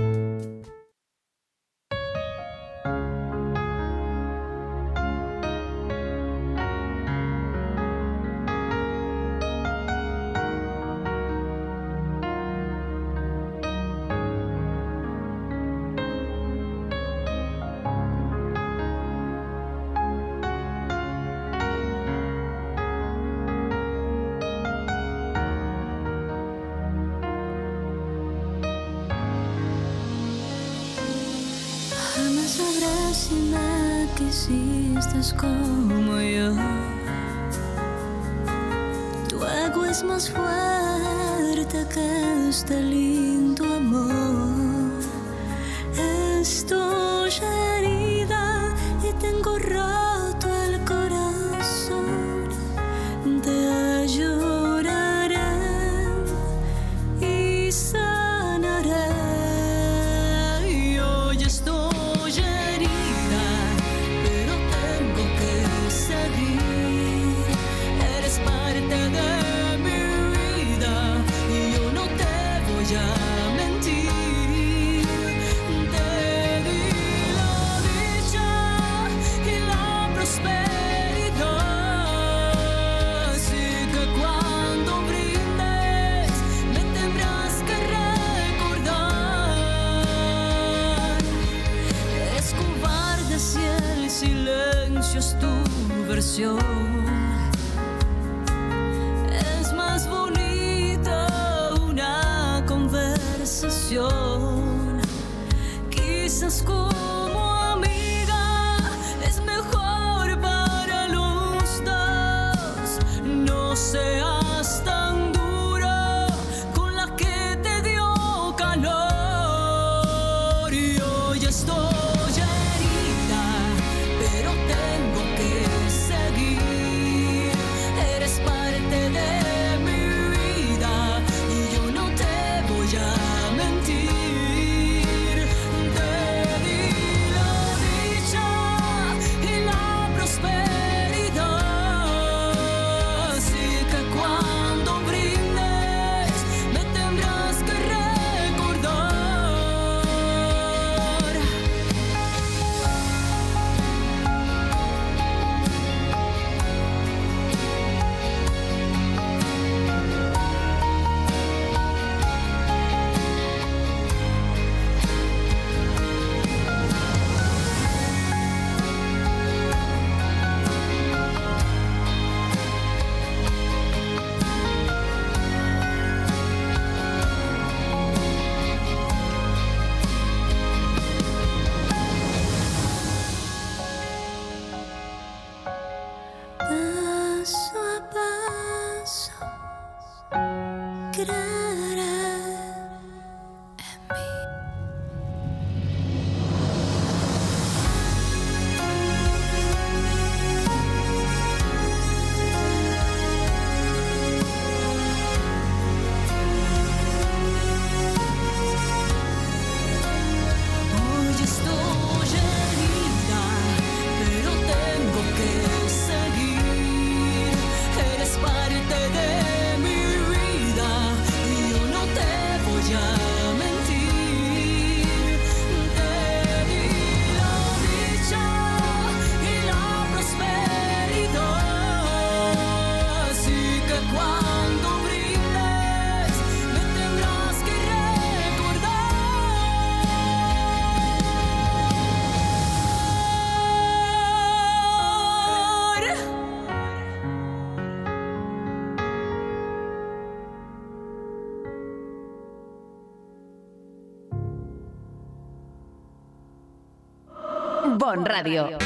Bon Radio.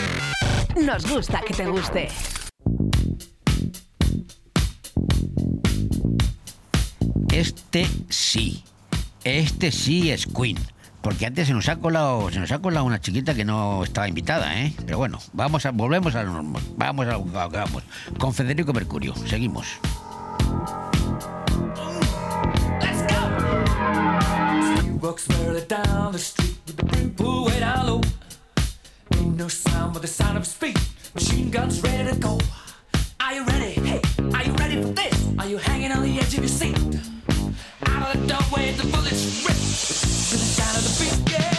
Nos gusta que te guste. Este sí. Este sí es Queen. Porque antes se nos ha colado, se nos ha colado una chiquita que no estaba invitada, ¿eh? Pero bueno, vamos a, volvemos a lo normal. Vamos a lo que vamos. Con Federico Mercurio. Seguimos. Ain't no sound but the sound of feet. Machine guns ready to go. Are you ready? Hey, are you ready for this? Are you hanging on the edge of your seat? Out of the doorway, the bullets rip to the sound of the beat. Yeah.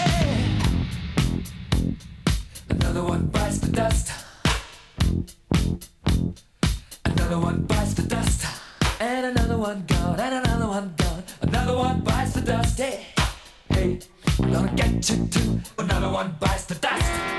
Another one bites the dust. Another one bites the dust. And another one gone, and another one gone. Another one bites the dust. Hey, hey, gonna get you too. Another one bites the dust.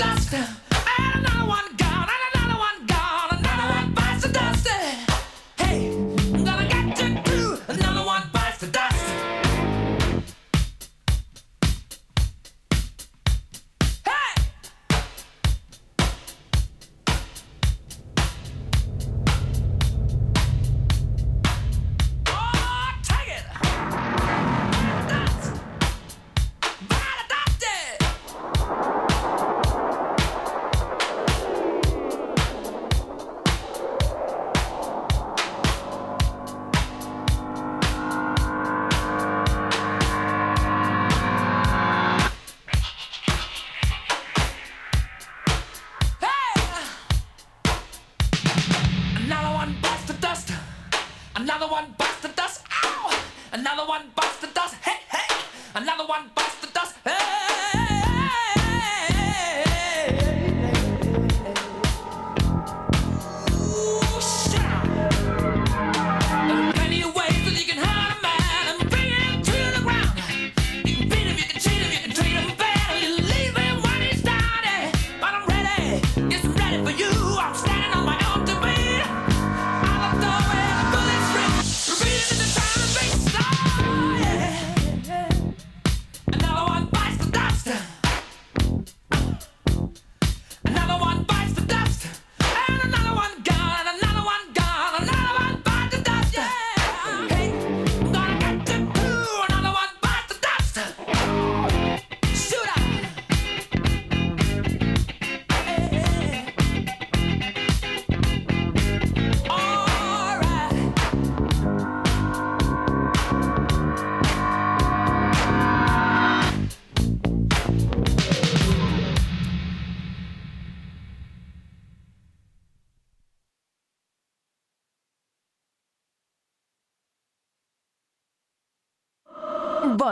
disaster.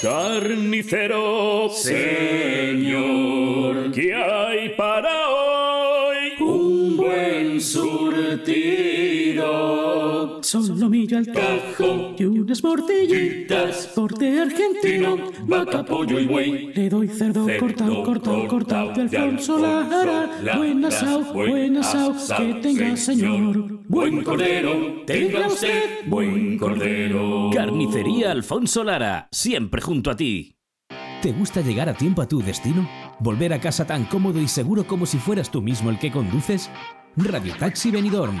Carnicero, señor, ¿qué hay para surtido. Solomillo al tajo y unas mortillitas. Porte argentino, vaca, pollo y buey. Le doy cerdo, Cerdo cortado, cortado, cortado de Alfonso Lara. Buen asao, buen asao, que tenga señor. Buen cordero, tenga usted buen cordero. Carnicería Alfonso Lara, siempre junto a ti. ¿Te gusta llegar a tiempo a tu destino? ¿Volver a casa tan cómodo y seguro como si fueras tú mismo el que conduces? Radio Taxi Benidorm.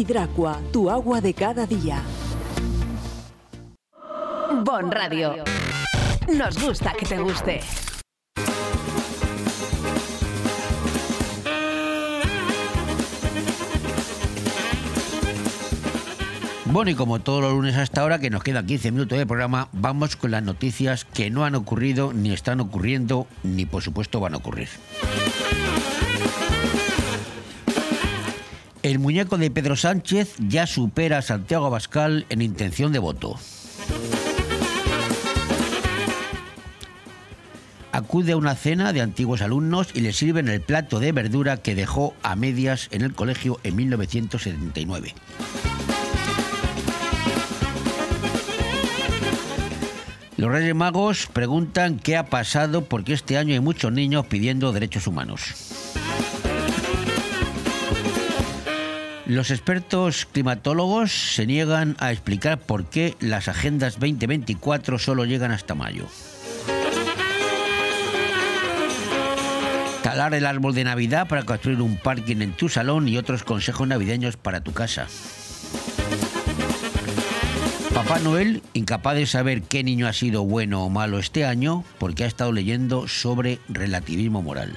Hidracua, tu agua de cada día. Bon Radio. Nos gusta que te guste. Bueno, y como todos los lunes hasta ahora, que nos quedan 15 minutos de programa, vamos con las noticias que no han ocurrido, ni están ocurriendo, ni por supuesto van a ocurrir. El muñeco de Pedro Sánchez ya supera a Santiago Abascal en intención de voto. Acude a una cena de antiguos alumnos y le sirven el plato de verdura que dejó a medias en el colegio en 1979. Los Reyes Magos preguntan qué ha pasado porque este año hay muchos niños pidiendo derechos humanos. Los expertos climatólogos se niegan a explicar por qué las agendas 2024 solo llegan hasta mayo. Talar el árbol de Navidad para construir un parking en tu salón y otros consejos navideños para tu casa. Papá Noel, incapaz de saber qué niño ha sido bueno o malo este año, porque ha estado leyendo sobre relativismo moral.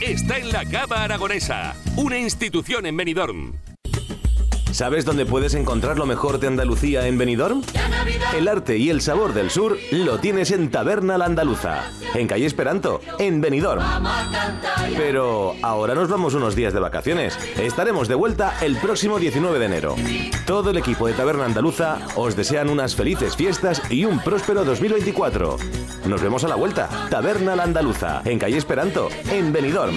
está en la Cava Aragonesa, una institución en Benidorm. ¿Sabes dónde puedes encontrar lo mejor de Andalucía en Benidorm? El arte y el sabor del sur lo tienes en Taberna La Andaluza, en calle Esperanto, en Benidorm. Pero ahora nos vamos unos días de vacaciones. Estaremos de vuelta el próximo 19 de enero. Todo el equipo de Taberna Andaluza os desean unas felices fiestas y un próspero 2024. Nos vemos a la vuelta. Taberna La Andaluza, en calle Esperanto, en Benidorm.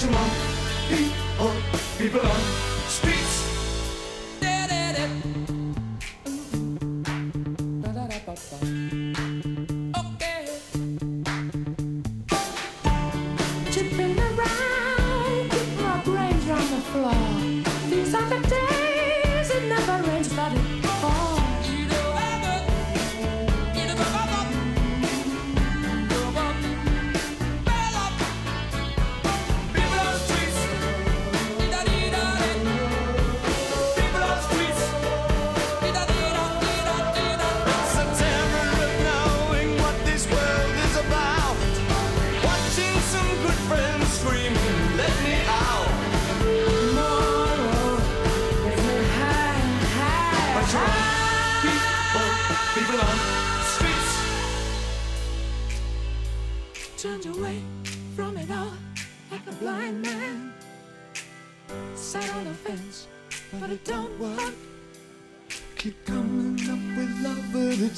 what you want. Be or be belong.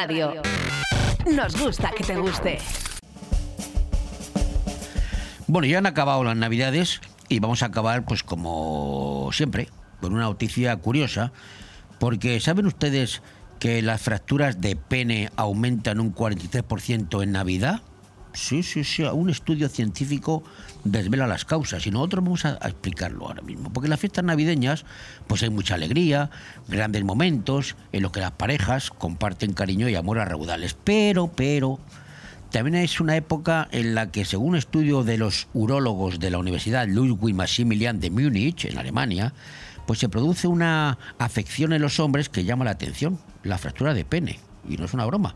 Radio. Nos gusta que te guste. Bueno, ya han acabado las navidades y vamos a acabar, pues como siempre, con una noticia curiosa, porque ¿saben ustedes que las fracturas de pene aumentan un 43% en Navidad? Sí, sí, sí, un estudio científico desvela las causas y nosotros vamos a, explicarlo ahora mismo. Porque en las fiestas navideñas, pues hay mucha alegría, grandes momentos en los que las parejas comparten cariño y amor a raudales. Pero, pero, también es una época en la que, según estudio de los urólogos de la Universidad Ludwig Maximilian de Múnich, en Alemania, pues se produce una afección en los hombres que llama la atención, la fractura de pene. Y no es una broma.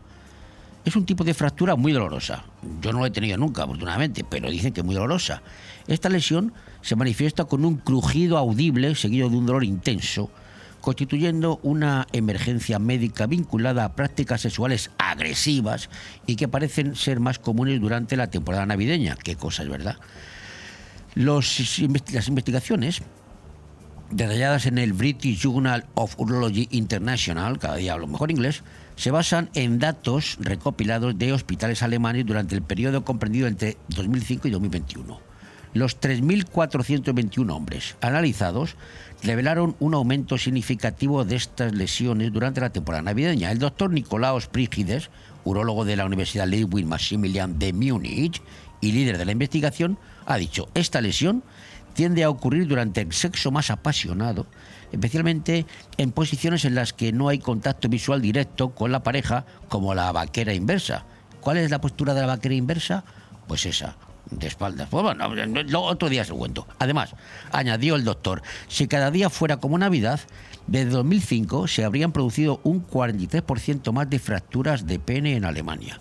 Es un tipo de fractura muy dolorosa. Yo no lo he tenido nunca, afortunadamente, pero dicen que es muy dolorosa. Esta lesión se manifiesta con un crujido audible seguido de un dolor intenso, constituyendo una emergencia médica vinculada a prácticas sexuales agresivas y que parecen ser más comunes durante la temporada navideña. Qué cosa es verdad. Las investigaciones detalladas en el British Journal of Urology International, cada día hablo mejor inglés, se basan en datos recopilados de hospitales alemanes durante el periodo comprendido entre 2005 y 2021. Los 3.421 hombres analizados revelaron un aumento significativo de estas lesiones durante la temporada navideña. El doctor Nicolaos Prígides, urólogo de la Universidad Ludwig Maximilian de Múnich y líder de la investigación, ha dicho, esta lesión tiende a ocurrir durante el sexo más apasionado, especialmente en posiciones en las que no hay contacto visual directo con la pareja, como la vaquera inversa. ¿Cuál es la postura de la vaquera inversa? Pues esa, de espaldas. Pues bueno, otro día se lo cuento. Además, añadió el doctor, si cada día fuera como Navidad, desde 2005 se habrían producido un 43% más de fracturas de pene en Alemania.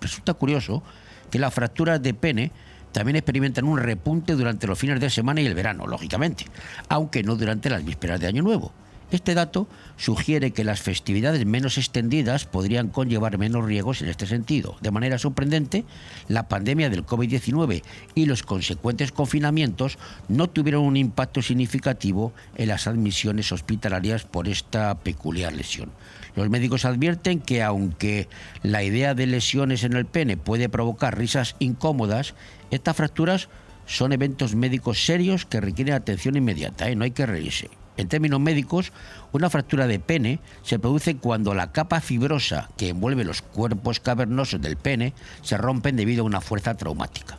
Resulta curioso que las fracturas de pene también experimentan un repunte durante los fines de semana y el verano, lógicamente, aunque no durante las vísperas de Año Nuevo. Este dato sugiere que las festividades menos extendidas podrían conllevar menos riesgos en este sentido. De manera sorprendente, la pandemia del COVID-19 y los consecuentes confinamientos no tuvieron un impacto significativo en las admisiones hospitalarias por esta peculiar lesión. Los médicos advierten que aunque la idea de lesiones en el pene puede provocar risas incómodas, estas fracturas son eventos médicos serios que requieren atención inmediata, ¿eh? no hay que reírse. En términos médicos, una fractura de pene se produce cuando la capa fibrosa que envuelve los cuerpos cavernosos del pene se rompen debido a una fuerza traumática.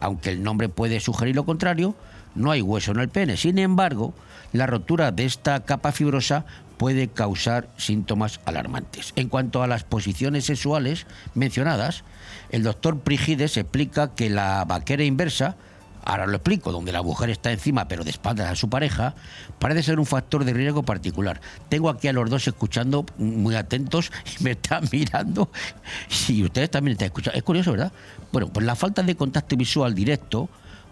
Aunque el nombre puede sugerir lo contrario, no hay hueso en el pene. Sin embargo, la rotura de esta capa fibrosa puede causar síntomas alarmantes. En cuanto a las posiciones sexuales mencionadas, el doctor Prigides explica que la vaquera inversa, ahora lo explico, donde la mujer está encima pero de espaldas a su pareja, parece ser un factor de riesgo particular. Tengo aquí a los dos escuchando muy atentos y me están mirando. Y ustedes también están escuchando. Es curioso, ¿verdad? Bueno, pues la falta de contacto visual directo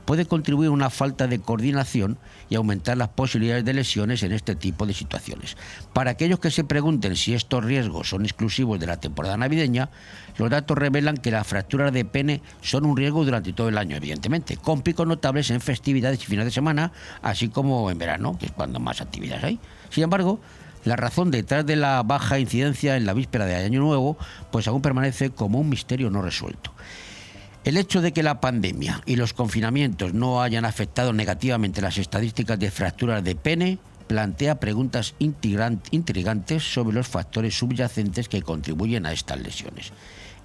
puede contribuir a una falta de coordinación y aumentar las posibilidades de lesiones en este tipo de situaciones. Para aquellos que se pregunten si estos riesgos son exclusivos de la temporada navideña, los datos revelan que las fracturas de pene son un riesgo durante todo el año, evidentemente, con picos notables en festividades y fines de semana, así como en verano, que es cuando más actividades hay. Sin embargo, la razón detrás de la baja incidencia en la víspera de Año Nuevo, pues aún permanece como un misterio no resuelto. El hecho de que la pandemia y los confinamientos no hayan afectado negativamente las estadísticas de fracturas de pene plantea preguntas intrigant- intrigantes sobre los factores subyacentes que contribuyen a estas lesiones.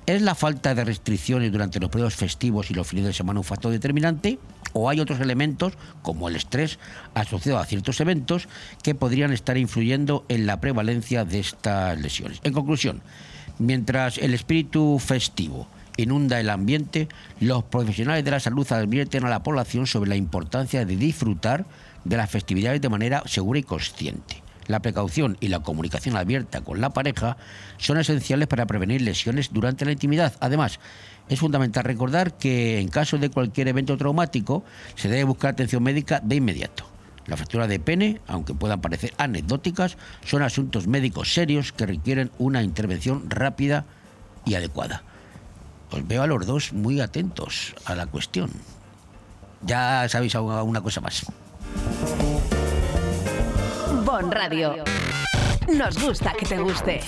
¿Es la falta de restricciones durante los periodos festivos y los fines de semana un factor determinante? ¿O hay otros elementos, como el estrés asociado a ciertos eventos, que podrían estar influyendo en la prevalencia de estas lesiones? En conclusión, mientras el espíritu festivo inunda el ambiente, los profesionales de la salud advierten a la población sobre la importancia de disfrutar de las festividades de manera segura y consciente. La precaución y la comunicación abierta con la pareja son esenciales para prevenir lesiones durante la intimidad. Además, es fundamental recordar que en caso de cualquier evento traumático se debe buscar atención médica de inmediato. Las fracturas de pene, aunque puedan parecer anecdóticas, son asuntos médicos serios que requieren una intervención rápida y adecuada os veo a los dos muy atentos a la cuestión. Ya sabéis una cosa más. Bon Radio. Nos gusta que te guste.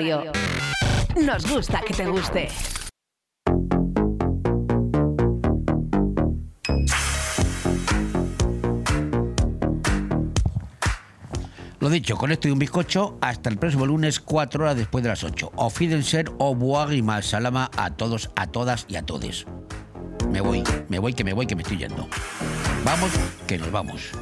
Nos gusta que te guste. Lo dicho, con esto y un bizcocho, hasta el próximo lunes, 4 horas después de las 8. O ser o buag salama a todos, a todas y a todes. Me voy, me voy, que me voy, que me estoy yendo. Vamos, que nos vamos.